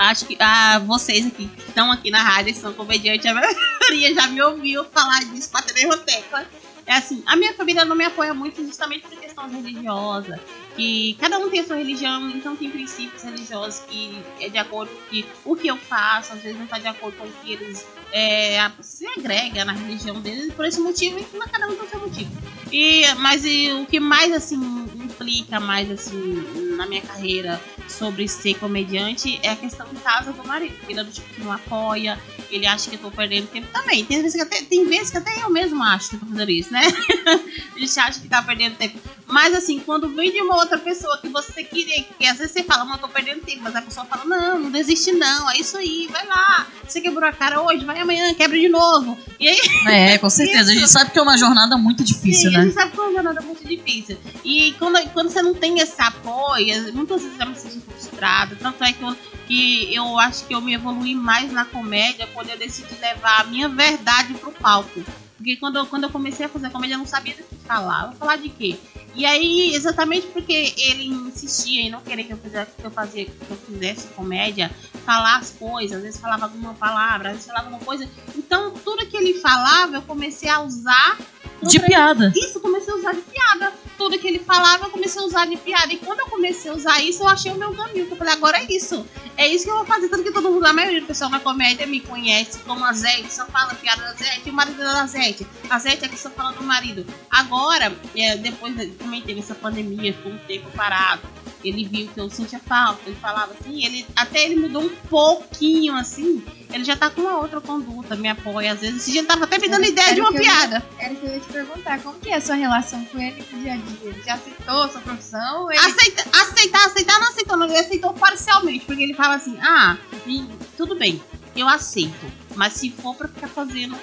Acho que ah, vocês aqui que estão aqui na rádio, que são comediantes, a maioria já me ouviu falar disso, mesma tecla. É assim, a minha família não me apoia muito justamente por questão religiosa. Que cada um tem a sua religião, então tem princípios religiosos que é de acordo com que o que eu faço, às vezes não está de acordo com o que eles é, se agrega na religião deles, por esse motivo, e cada um tem o seu motivo. E, mas e, o que mais assim implica mais assim na minha carreira sobre ser comediante é a questão em casa do marido. Ele é do tipo que não apoia, ele acha que eu tô perdendo tempo também. Tem vezes que até, tem vezes que até eu mesmo acho que eu tô fazendo isso, né? a gente acha que tá perdendo tempo. Mas assim, quando vem de uma outra pessoa que você queria, que às vezes você fala, eu tô perdendo tempo, mas a pessoa fala, não, não desiste não, é isso aí, vai lá. Você quebrou a cara hoje, vai amanhã, quebra de novo. E aí, É, com certeza. A gente sabe que é uma jornada muito difícil, Sim, a né? gente sabe que é uma jornada muito difícil. E quando, quando você não tem esse apoio, muitas vezes eu me sinto frustrada. Tanto é que eu, que eu acho que eu me evolui mais na comédia quando eu decidi levar a minha verdade pro palco. Porque quando eu, quando eu comecei a fazer comédia, eu não sabia do que falar. Vou falar de quê? E aí, exatamente porque ele insistia em não querer que eu fizesse, que eu, fazia, que eu fizesse comédia, falar as coisas, às vezes falava alguma palavra, às vezes falava alguma coisa. Então, tudo que ele falava, eu comecei a usar De piada. isso, comecei a usar de piada. Tudo que ele falava, eu comecei a usar de piada. E quando eu comecei a usar isso, eu achei o meu caminho. Eu falei, agora é isso. É isso que eu vou fazer. Tanto que todo mundo, a maioria do pessoal na comédia me conhece como a Zete, só fala piada da Zete, e o marido da Zete. A Zete é que só fala do marido. Agora, é, depois, de- também teve essa pandemia, ficou um tempo parado. Ele viu que eu sentia falta, ele falava assim, ele até ele mudou um pouquinho assim. Ele já tá com uma outra conduta, me apoia às vezes. Esse dia tava até me dando Era- ideia era de uma que eu piada. Era que eu ia te perguntar, como que é a sua relação com ele no dia a dia? Ele já aceitou a sua profissão? Ele... Aceita, aceitar, aceitar, não aceitou, não. Ele aceitou parcialmente, porque ele fala assim: ah, tudo bem, eu aceito, mas se for pra ficar fazendo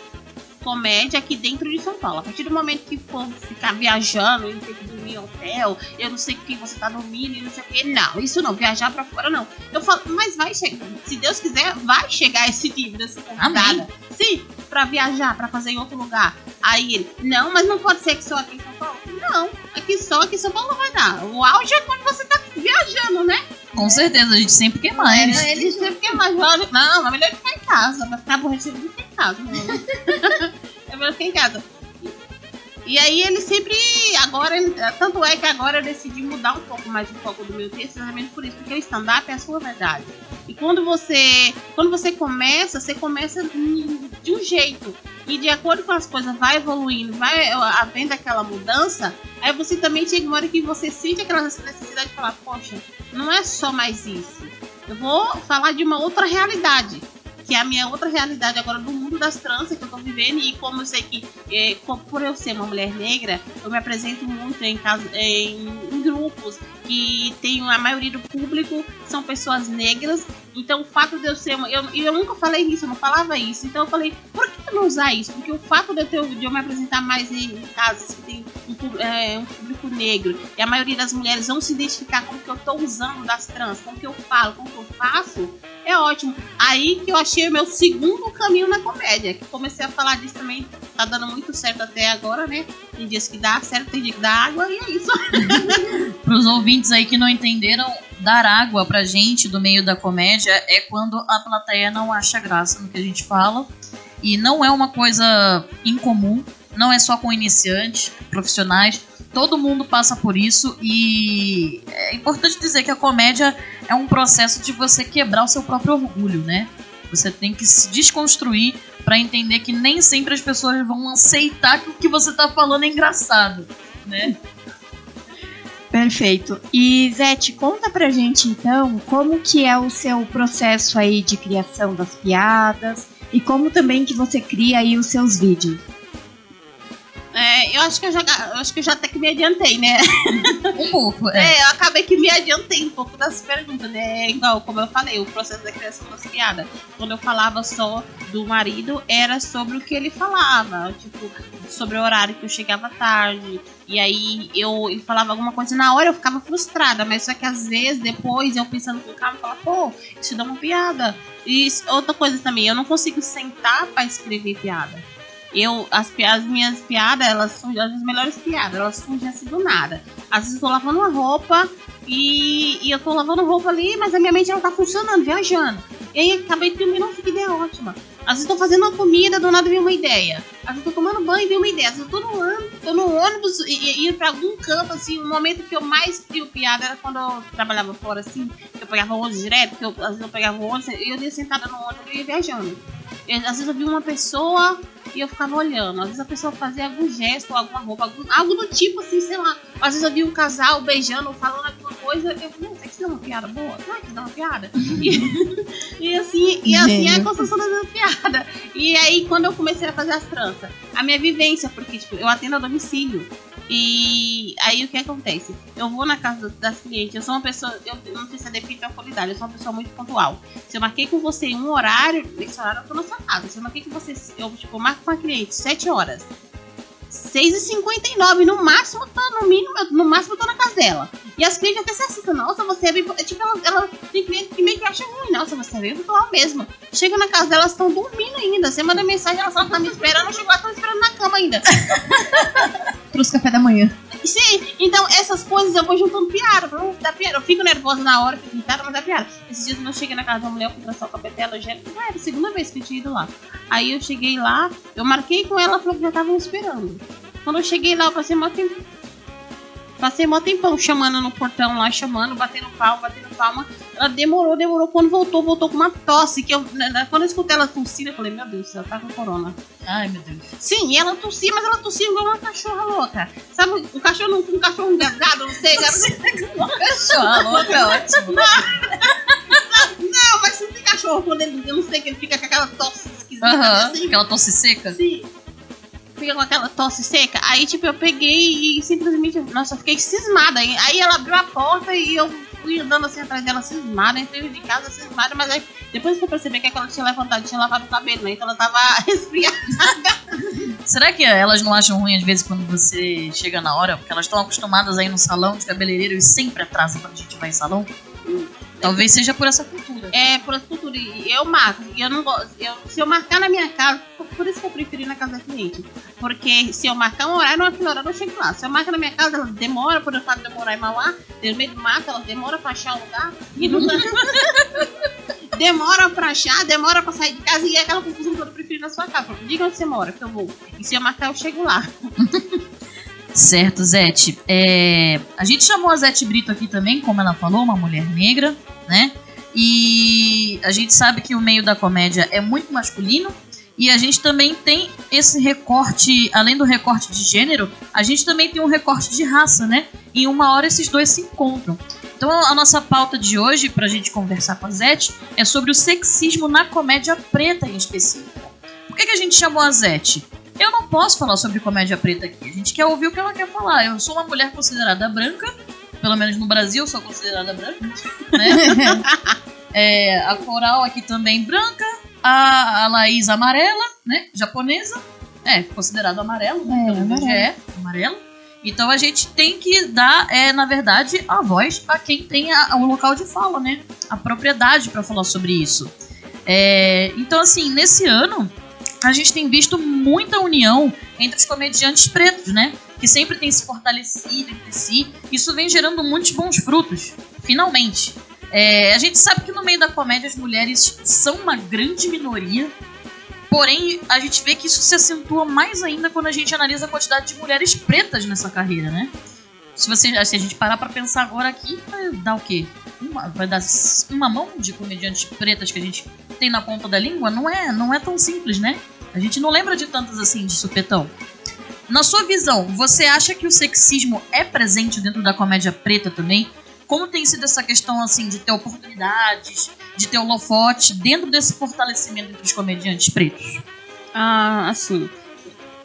comédia aqui dentro de São Paulo, a partir do momento que for ficar viajando e ter que dormir em hotel, eu não sei o que você tá dormindo e não sei o que, não, isso não, viajar pra fora não. Eu falo, mas vai chegar, se Deus quiser, vai chegar esse nível dessa convidada. Sim, pra viajar, pra fazer em outro lugar. Aí ele, não, mas não pode ser que só aqui em São Paulo. Não, aqui só aqui em São Paulo não vai dar. O auge é quando você tá viajando, né? Com certeza, a gente sempre quer mais. É, ele sempre quer mais jovem. Não, é melhor ficar em casa. Vai ficar aborrecido de ficar em casa. Né? é melhor ficar em casa. E aí ele sempre. Agora, ele- tanto é que agora eu decidi mudar um pouco mais o foco do meu texto, exatamente por isso, porque o stand-up é a sua verdade. E quando você. Quando você começa, você começa de um jeito. E de acordo com as coisas vai evoluindo, vai havendo aquela mudança, aí você também chega uma hora que você sente aquela necessidade de falar, poxa, não é só mais isso. Eu vou falar de uma outra realidade. Que é a minha outra realidade agora do mundo das tranças que eu tô vivendo. E como eu sei que, co- por eu ser uma mulher negra, eu me apresento muito em, casa, em, em grupos que tem a maioria do público são pessoas negras. Então o fato de eu ser uma. Eu, eu nunca falei isso, eu não falava isso. Então eu falei, por que não usar isso? Porque o fato de eu, ter, de eu me apresentar mais em, casas que tem um, é, um público negro e a maioria das mulheres vão se identificar com o que eu tô usando das trans, com o que eu falo, com o que eu faço, é ótimo. Aí que eu achei o meu segundo caminho na comédia, que comecei a falar disso também, tá dando muito certo até agora, né? Tem dias que dá certo, tem dia que dá água, e é isso. Para os ouvintes aí que não entenderam, dar água pra gente do meio da comédia é quando a plateia não acha graça no que a gente fala. E não é uma coisa incomum, não é só com iniciantes, profissionais. Todo mundo passa por isso e é importante dizer que a comédia é um processo de você quebrar o seu próprio orgulho, né? Você tem que se desconstruir pra entender que nem sempre as pessoas vão aceitar que o que você tá falando é engraçado, né? Perfeito. E Zete, conta pra gente então como que é o seu processo aí de criação das piadas e como também que você cria aí os seus vídeos. É, eu acho que eu já eu acho que eu já até que me adiantei, né? Um pouco, é. É, eu acabei que me adiantei um pouco das perguntas, né? Igual, como eu falei, o processo da criação das piadas. Quando eu falava só do marido, era sobre o que ele falava. Tipo, sobre o horário que eu chegava tarde. E aí eu, ele falava alguma coisa na hora, eu ficava frustrada. Mas só que às vezes, depois, eu pensando com calma, eu falava, pô, isso dá uma piada. E outra coisa também, eu não consigo sentar pra escrever piada. Eu, as, as minhas piadas, elas são as melhores piadas, elas surgem assim do nada. Às vezes eu tô lavando uma roupa e, e eu tô lavando roupa ali, mas a minha mente ela tá funcionando, viajando. E aí acabei de que ideia ótima. Às vezes eu tô fazendo uma comida, do nada vem uma ideia. Às vezes eu tô tomando banho e vem uma ideia. Às vezes eu tô no ônibus, tô no ônibus e, e indo pra algum canto, assim, o momento que eu mais crio piada era quando eu trabalhava fora, assim, eu pegava ônibus direto, que eu, às vezes eu pegava ônibus e eu ia sentada no ônibus e ia viajando. Às vezes eu vi uma pessoa e eu ficava olhando. Às vezes a pessoa fazia algum gesto, alguma roupa, algum- algo do tipo assim, sei lá. Às vezes eu vi um casal beijando, falando alguma coisa. Eu falei, será que isso dá uma piada boa? Será que isso dá uma piada? E, e assim, e assim é a construção da piada. E aí, quando eu comecei a fazer as tranças, a minha vivência, porque tipo, eu atendo a domicílio. E aí o que acontece? Eu vou na casa das clientes, eu sou uma pessoa, eu não sei se é defeito ou qualidade, eu sou uma pessoa muito pontual. Se eu marquei com você em um horário, nesse horário eu tô na sua casa. Se eu marquei com você, eu tipo, marco com a cliente 7 horas. 6h59, no máximo, tá, no mínimo, no máximo eu tô na casa dela. E as clientes até se assustam, nossa, você é bem. Tipo, ela, ela tem cliente que meio que acha ruim, nossa, você é bem pontual mesmo. Chega na casa dela, elas estão dormindo ainda. Você manda mensagem, elas estão me esperando, chegou, elas estão esperando na cama ainda. Trouxe café da manhã. Sim, então essas coisas eu vou juntando piada, pra dar piada. Eu fico nervosa na hora, fico irritada, mas dá piada. Esses dias eu cheguei na casa da mulher, eu fui traçar o capetela, eu já ah, era a segunda vez que eu tinha ido lá. Aí eu cheguei lá, eu marquei com ela, falou que já estavam esperando. Quando eu cheguei lá, eu passei mó tempo. Passei mó tempão chamando no portão lá, chamando, batendo palma, batendo palma. Ela demorou, demorou. Quando voltou, voltou com uma tosse. Que eu, né, quando eu escutei ela tossir, eu falei, meu Deus, ela tá com corona. Ai, meu Deus. Sim, ela tossia, mas ela tossia igual uma cachorra louca. Sabe, um cachorro não um cachorro engasgado, não sei, Cachorra louca, é ótimo. Não, mas não tem cachorro quando ele, eu não sei, que ele fica com aquela tosse esquisita. Aham, assim. aquela tosse seca. Sim. Fica com aquela tosse seca. Aí, tipo, eu peguei e simplesmente. Nossa, eu fiquei cismada. Aí ela abriu a porta e eu fui andando assim atrás dela cismada. Entrei de casa cismada, mas aí depois que eu percebi que ela tinha levantado, tinha lavado o cabelo, né? Então ela tava resfriada. Será que elas não acham ruim às vezes quando você chega na hora? Porque elas estão acostumadas aí no salão de cabeleireiro e sempre atrasam quando a gente vai em salão? Talvez seja por essa cultura. É, por essa cultura. E eu marco. E eu não gosto. Eu, se eu marcar na minha casa, por- isso que eu preferi na casa da cliente. Porque se eu marcar um horário, naquele horário eu chego lá. Se eu marcar na minha casa, ela demora, por eu fato de demorar em Mauá, no meio do mato, ela demora pra achar um lugar. E não demora pra achar, demora pra sair de casa e é aquela confusão toda eu prefiro ir na sua casa. Diga onde você mora, que eu vou. E se eu marcar, eu chego lá. Certo, Zete. É, a gente chamou a Zete Brito aqui também, como ela falou, uma mulher negra, né? E a gente sabe que o meio da comédia é muito masculino. E a gente também tem esse recorte, além do recorte de gênero, a gente também tem um recorte de raça, né? Em uma hora esses dois se encontram. Então a nossa pauta de hoje, pra gente conversar com a Zete, é sobre o sexismo na comédia preta em específico. Por que, que a gente chamou a Zete? Eu não posso falar sobre comédia preta aqui. A gente quer ouvir o que ela quer falar. Eu sou uma mulher considerada branca, pelo menos no Brasil eu sou considerada branca, né? É, a Coral aqui também branca, a, a Laís amarela, né? Japonesa, é considerado amarelo, né? É, Pelo amarelo. IBGE, é amarelo. Então a gente tem que dar, é, na verdade, a voz a quem tem a- o local de fala, né? A propriedade para falar sobre isso. É, então, assim, nesse ano, a gente tem visto muita união entre os comediantes pretos, né? Que sempre tem se fortalecido entre si. Isso vem gerando muitos bons frutos, finalmente. É, a gente sabe que no meio da comédia as mulheres são uma grande minoria. Porém, a gente vê que isso se acentua mais ainda quando a gente analisa a quantidade de mulheres pretas nessa carreira, né? Se, você, se a gente parar pra pensar agora aqui, vai dar o quê? Uma, vai dar uma mão de comediantes pretas que a gente tem na ponta da língua? Não é, não é tão simples, né? A gente não lembra de tantas assim de supetão. Na sua visão, você acha que o sexismo é presente dentro da comédia preta também? Como tem sido essa questão assim de ter oportunidades, de ter holofote dentro desse fortalecimento entre os comediantes pretos? Ah, assim.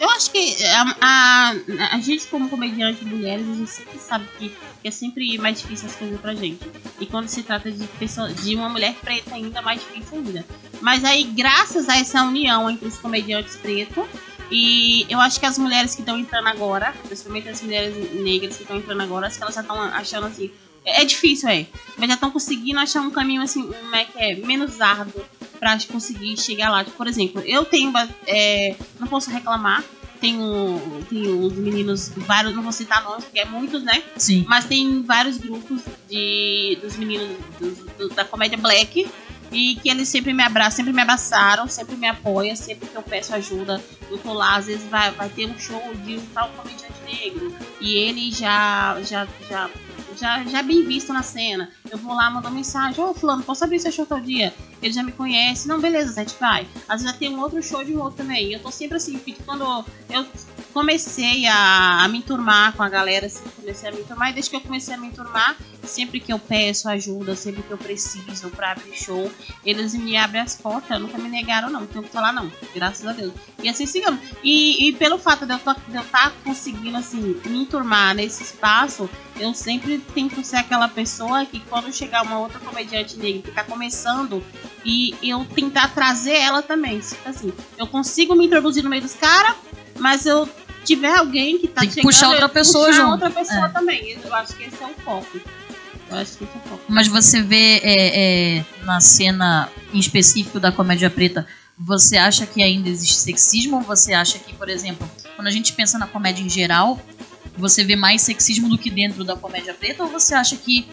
Eu acho que a, a, a gente, como comediante mulheres, a gente sempre sabe que, é sempre mais difícil as coisas pra gente. E quando se trata de, pessoa, de uma mulher preta, ainda mais difícil ainda. Mas aí, graças a essa união entre os comediantes pretos, e eu acho que as mulheres que estão entrando agora, principalmente as mulheres negras que estão entrando agora, acho que elas já estão achando assim. É é difícil, é. Mas já estão conseguindo achar um caminho assim, como é que é, menos árduo pra conseguir chegar lá. Por exemplo, eu tenho. é, não posso reclamar. Tenho, tenho os meninos, vários, não vou citar nomes, porque é muitos, né? Sim. Mas tem vários grupos de, dos meninos dos- do- da comédia black e que eles sempre me abraçam, sempre me abraçaram, sempre me apoiam, sempre que eu peço ajuda, eu tô lá, às vezes vai, vai ter um show de um tal comediante negro e ele já já já já, já é bem visto na cena. Eu vou lá, mando uma mensagem, ô fulano, posso abrir seu show tal dia? Ele já me conhece, não, beleza, a gente vai. Às vezes tem um outro show de um outro também. Eu tô sempre assim, quando eu comecei a, a me enturmar com a galera, assim, comecei a me enturmar, e desde que eu comecei a me enturmar, sempre que eu peço ajuda, sempre que eu preciso pra abrir show, eles me abrem as portas, nunca me negaram, não, tenho que falar não, graças a Deus. E assim sigamos. E, e pelo fato de eu estar tá conseguindo, assim, me enturmar nesse espaço, eu sempre tento ser aquela pessoa que quando chegar uma outra comediante negra que tá começando, e eu tentar trazer ela também. Assim, eu consigo me introduzir no meio dos caras, mas eu tiver alguém que tá Tem que chegando, puxar outra pessoa puxar junto. outra pessoa É. também. Eu acho que esse é o foco. Eu acho que esse é o foco. Mas você vê é, é, na cena em específico da comédia preta, você acha que ainda existe sexismo? Ou você acha que, por exemplo, quando a gente pensa na comédia em geral, você vê mais sexismo do que dentro da comédia preta? Ou você acha que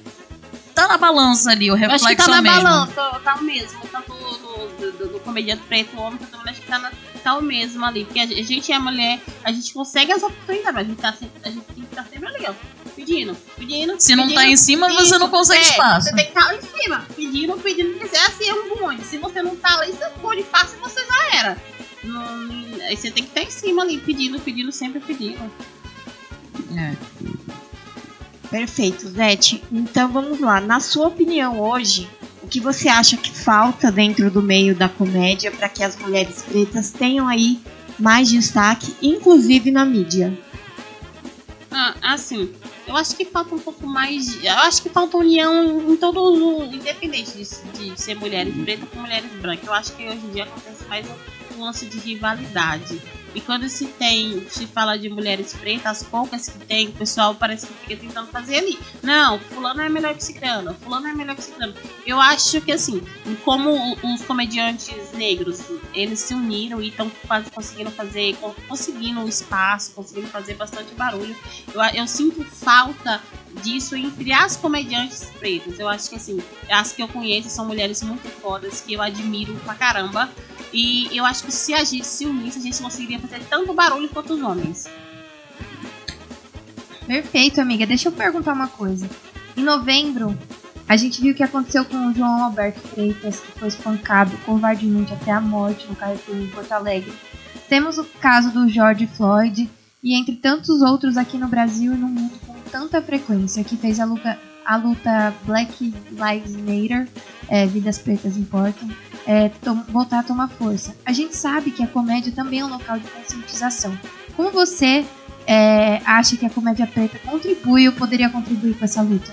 tá na balança ali, o Eu acho reflexo que tá é na mesmo? balança, tá o mesmo. Tanto no, do, do- do comediante preto, o homem, tanto mulher, acho que tá, na- tá o mesmo ali. Porque a gente- é mulher, a gente consegue as oportunidades, mas a gente, tá sempre, a gente tem que estar sempre ali, ó. Pedindo, pedindo. Se não pedindo. tá em cima, você não consegue É, espaço. Você tem que estar lá em cima, pedindo, pedindo, porque é assim, é um. Se você não tá isso é um bonde fácil, você já era. Não- aí você tem que estar em cima ali, pedindo, pedindo, sempre pedindo. É. Perfeito, Zete. Então vamos lá. Na sua opinião hoje, que você acha que falta dentro do meio da comédia para que as mulheres pretas tenham aí mais destaque, inclusive na mídia? Ah, assim, eu acho que falta um pouco mais. Eu acho que falta união em todo. Independente de, de ser mulheres pretas com mulheres brancas. Eu acho que hoje em dia acontece mais um lance de rivalidade. E quando se tem, se fala de mulheres pretas, as poucas que tem, o pessoal parece que fica tentando fazer ali. Não, fulano é melhor que ciclano, fulano é melhor que ciclano. Eu acho que assim, como os comediantes negros, eles se uniram e estão conseguindo fazer, con- conseguindo um espaço, conseguindo fazer bastante barulho. Eu, eu sinto falta disso entre as comediantes pretas. Eu acho que assim, as que eu conheço são mulheres muito fodas, que eu admiro pra caramba. E eu acho que se a gente se unisse, a gente conseguiria fazer tanto barulho quanto os homens. Perfeito, amiga. Deixa eu perguntar uma coisa. Em novembro, a gente viu o que aconteceu com o João Alberto Freitas, que foi espancado covardemente até a morte no Carrefour em Porto Alegre. Temos o caso do George Floyd e entre tantos outros aqui no Brasil e no mundo com tanta frequência que fez a luta, a luta Black Lives Matter, é, Vidas Pretas Importam, é, voltar a tomar força. A gente sabe que a comédia também é um local de conscientização. Como você é, acha que a comédia preta contribui ou poderia contribuir com essa luta?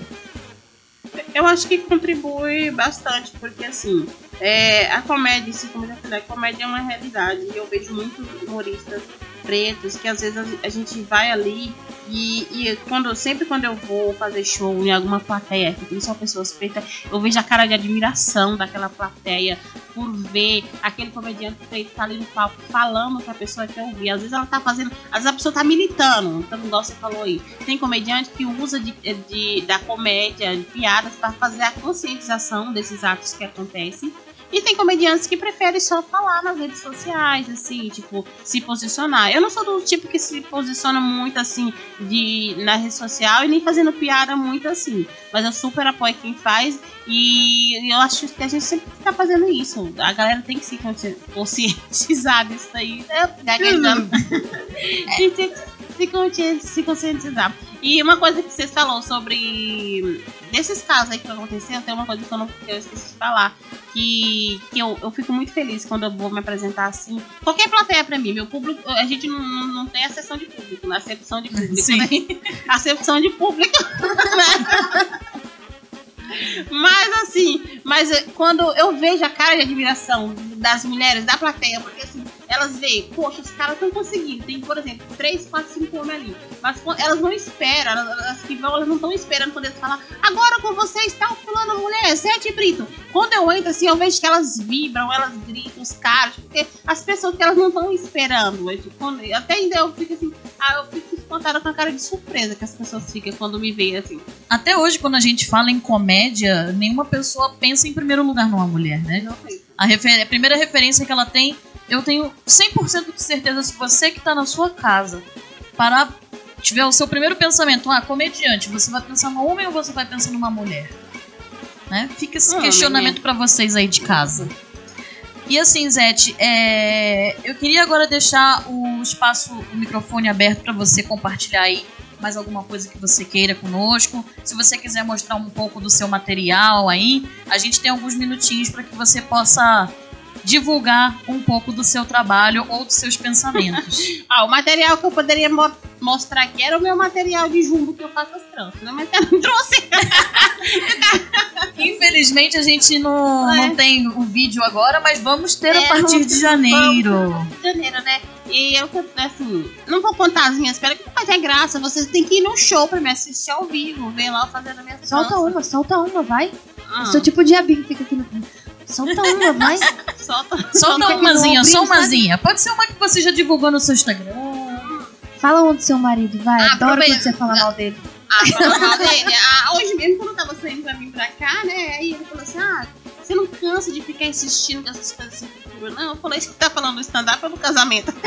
Eu acho que contribui bastante, porque assim, é, a comédia, se comédia, a comédia é uma realidade. E eu vejo muitos humoristas pretos que às vezes a gente vai ali e, e quando, sempre quando eu vou fazer show em alguma plateia que tem só pessoas pretas, eu vejo a cara de admiração daquela plateia por ver aquele comediante preto tá ali no palco falando que a pessoa quer ouvir. Às vezes ela tá fazendo, às vezes a pessoa tá militando, então igual você falou aí. Tem comediante que usa de, de- da comédia, de piadas, para fazer a conscientização desses atos que acontecem. E tem comediantes que preferem só falar nas redes sociais, assim, tipo, se posicionar. Eu não sou do tipo que se posiciona muito assim de, na rede social e nem fazendo piada muito assim. Mas eu super apoio quem faz e eu acho que a gente sempre tá fazendo isso. A galera tem que se consci- conscientizar disso aí. É, gaguejando. Que se consci- se conscientizar. E uma coisa que vocês falou sobre desses casos aí que aconteceram, tem uma coisa que eu, não, que eu esqueci de falar. Que, que eu, eu fico muito feliz quando eu vou me apresentar assim. Qualquer plateia pra mim, meu público, a gente não, não, não tem acessão de público, na acepção de público, Sim. né? Acepção de público. Mas assim, mas eh, quando eu vejo a cara de admiração das mulheres da plateia, porque assim, elas veem, poxa, os caras estão conseguindo. Tem, por exemplo, 3, 4, 5 homens ali. Mas elas não esperam, elas, elas que vão, elas não estão esperando poder falar, agora com você está o fulano mulher, Sete Brito. Quando eu entro assim, eu vejo que elas vibram, elas gritam, os caras, porque as pessoas que elas não estão esperando. eu, tipo, quando- até ainda eu fico assim, ah, espantada com a cara de surpresa que as pessoas ficam quando me veem assim. Até hoje, quando a gente fala em comédia, nenhuma pessoa pensa em primeiro lugar numa mulher, né? A, refer- a primeira referência que ela tem, eu tenho 100% de certeza, se você que tá na sua casa parar, tiver o seu primeiro pensamento, ah, comediante, você vai pensar num homem ou você vai pensar numa mulher? Né? Fica esse Homem, questionamento pra vocês aí de casa. E assim, Zete, é, eu queria agora deixar o espaço, o microfone aberto para você compartilhar aí mais alguma coisa que você queira conosco. Se você quiser mostrar um pouco do seu material aí, a gente tem alguns minutinhos para que você possa divulgar um pouco do seu trabalho ou dos seus pensamentos. Ah, o material que eu poderia mo- mostrar aqui era o meu material de jumbo que eu faço as tranças, né? Mas eu não trouxe. Infelizmente a gente não, É. não tem o vídeo agora, mas vamos ter É, a partir vamos- de janeiro. De Janeiro, né? E eu, assim, não vou contar as minhas pedras, que não vai ter graça. Vocês têm que ir no show pra me assistir ao vivo, ver lá eu fazendo a minha Solta uma, solta uma, vai. Ah, Sou tipo o diabinho que fica aqui no fundo. Solta uma, vai. solta. Solta Solta umazinha, só umazinha. Pode ser uma que você já divulgou no seu Instagram. Fala um do seu marido, vai. Ah, Adoro quando você fala mal dele. Ah, falando mal dele. Ah, hoje mesmo, quando eu tava saindo pra mim pra cá, né? Aí ele falou assim: ah, você não cansa de ficar insistindo com essas coisas assim futuro, não? Eu falei, isso que tá falando do stand-up ou do casamento?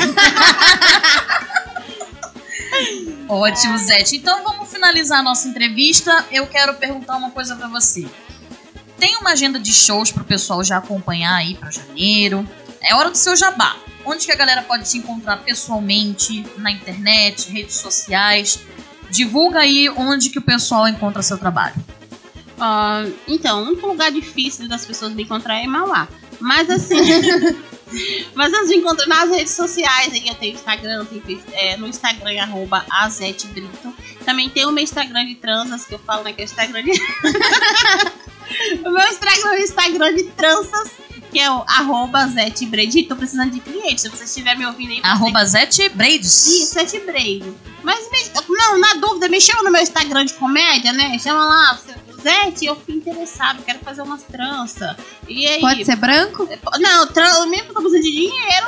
Ótimo, Zete. Então vamos finalizar a nossa entrevista. Eu quero perguntar uma coisa pra você. Tem uma agenda de shows pro pessoal já acompanhar aí pra janeiro? É hora do seu jabá. Onde que a galera pode te encontrar pessoalmente, na internet, redes sociais? Divulga aí onde que o pessoal encontra seu trabalho. Ah, então, um lugar difícil das pessoas me encontrar é Mauá. Mas assim. mas elas me encontram nas redes sociais. Aí eu tenho Instagram, tenho, é, no Instagram, é arroba Azete Brito. Também tem o meu Instagram de transas, que eu falo, né? Que é o Instagram de. o meu Instagram, o Instagram de tranças, que é o arroba Zete. Tô precisando de cliente. Se você estiver me ouvindo aí, você Arroba Zete Braids. isso, Brave. Mas, não, na dúvida, me chama no meu Instagram de comédia, né? Chama lá, Zete, eu fiquei interessado, quero fazer umas tranças. E aí? Pode ser branco? Não, tran... mesmo precisando de dinheiro.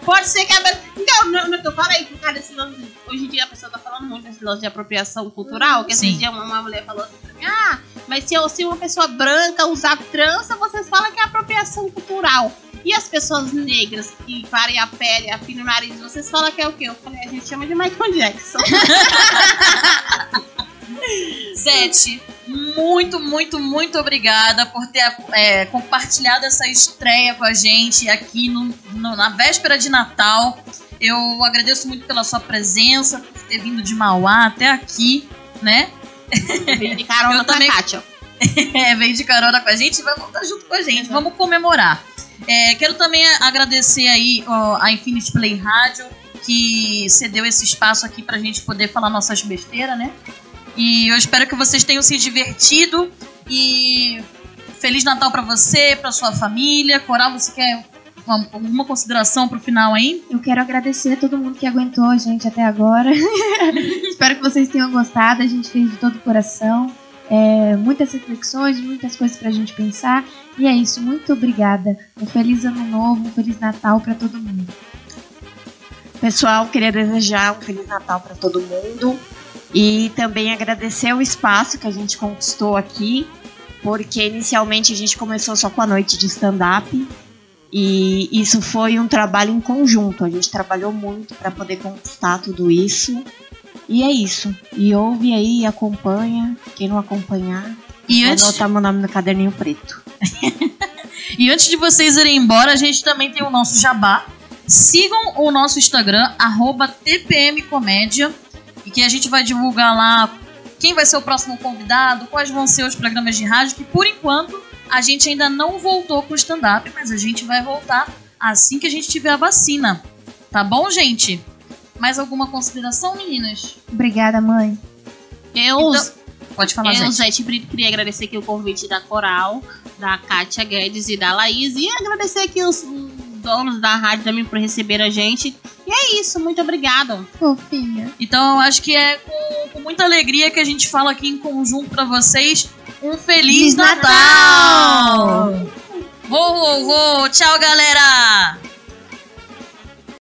Pode ser que a. Então, não, não, eu falei por causa desse lance. Hoje em dia a pessoa tá falando muito desse lance de apropriação cultural. Que Sim. esse dia uma, uma mulher falou assim pra mim: ah, mas se, eu, se uma pessoa branca usar trança, vocês falam que é apropriação cultural. E as pessoas negras que parem a pele, afinem o nariz, vocês falam que é o quê? Eu falei, a gente chama de Michael Jackson. Zete, muito, muito, muito obrigada por ter é, compartilhado essa estreia com a gente aqui no- no- na véspera de Natal. Eu agradeço muito pela sua presença, por ter vindo de Mauá até aqui, né? Vim de carona com a também- Kátia. É, veio de carona com a gente e vai voltar junto com a gente. Vamos comemorar. É, quero também agradecer aí ó, a Infinity Play Rádio, que cedeu esse espaço aqui pra gente poder falar nossas besteiras, né? E eu espero que vocês tenham se divertido. E Feliz Natal pra você, pra sua família. Coral, você quer uma- alguma consideração pro final aí? Eu quero agradecer a todo mundo que aguentou a gente até agora. Espero que vocês tenham gostado. A gente fez de todo o coração. É, muitas reflexões, muitas coisas pra gente pensar. E é isso. Muito obrigada. Um feliz ano novo, um feliz Natal pra todo mundo. Pessoal, queria desejar um Feliz Natal para todo mundo e também agradecer o espaço que a gente conquistou aqui, porque inicialmente a gente começou só com a noite de stand-up e isso foi um trabalho em conjunto. A gente trabalhou muito para poder conquistar tudo isso. E é isso. E ouve aí, acompanha. Quem não acompanhar, E antes, anotar meu nome no caderninho preto. E antes de vocês irem embora, a gente também tem o nosso jabá. Sigam o nosso Instagram, arroba TPMcomédia, e que a gente vai divulgar lá quem vai ser o próximo convidado, quais vão ser os programas de rádio, que por enquanto a gente ainda não voltou com o stand-up, mas a gente vai voltar assim que a gente tiver a vacina. Tá bom, gente? Mais alguma consideração, meninas? Obrigada, mãe. Eu, Então- Pode falar, eu gente. Queria agradecer aqui o convite da Coral, da Kátia Guedes e da Laís. E agradecer aqui os donos da rádio também por receber a gente. E é isso, muito obrigada. Fofinha. Então eu acho que é com, com muita alegria que a gente fala aqui em conjunto pra vocês um Feliz Feliz Natal! Vou, vou, vou! Tchau, galera!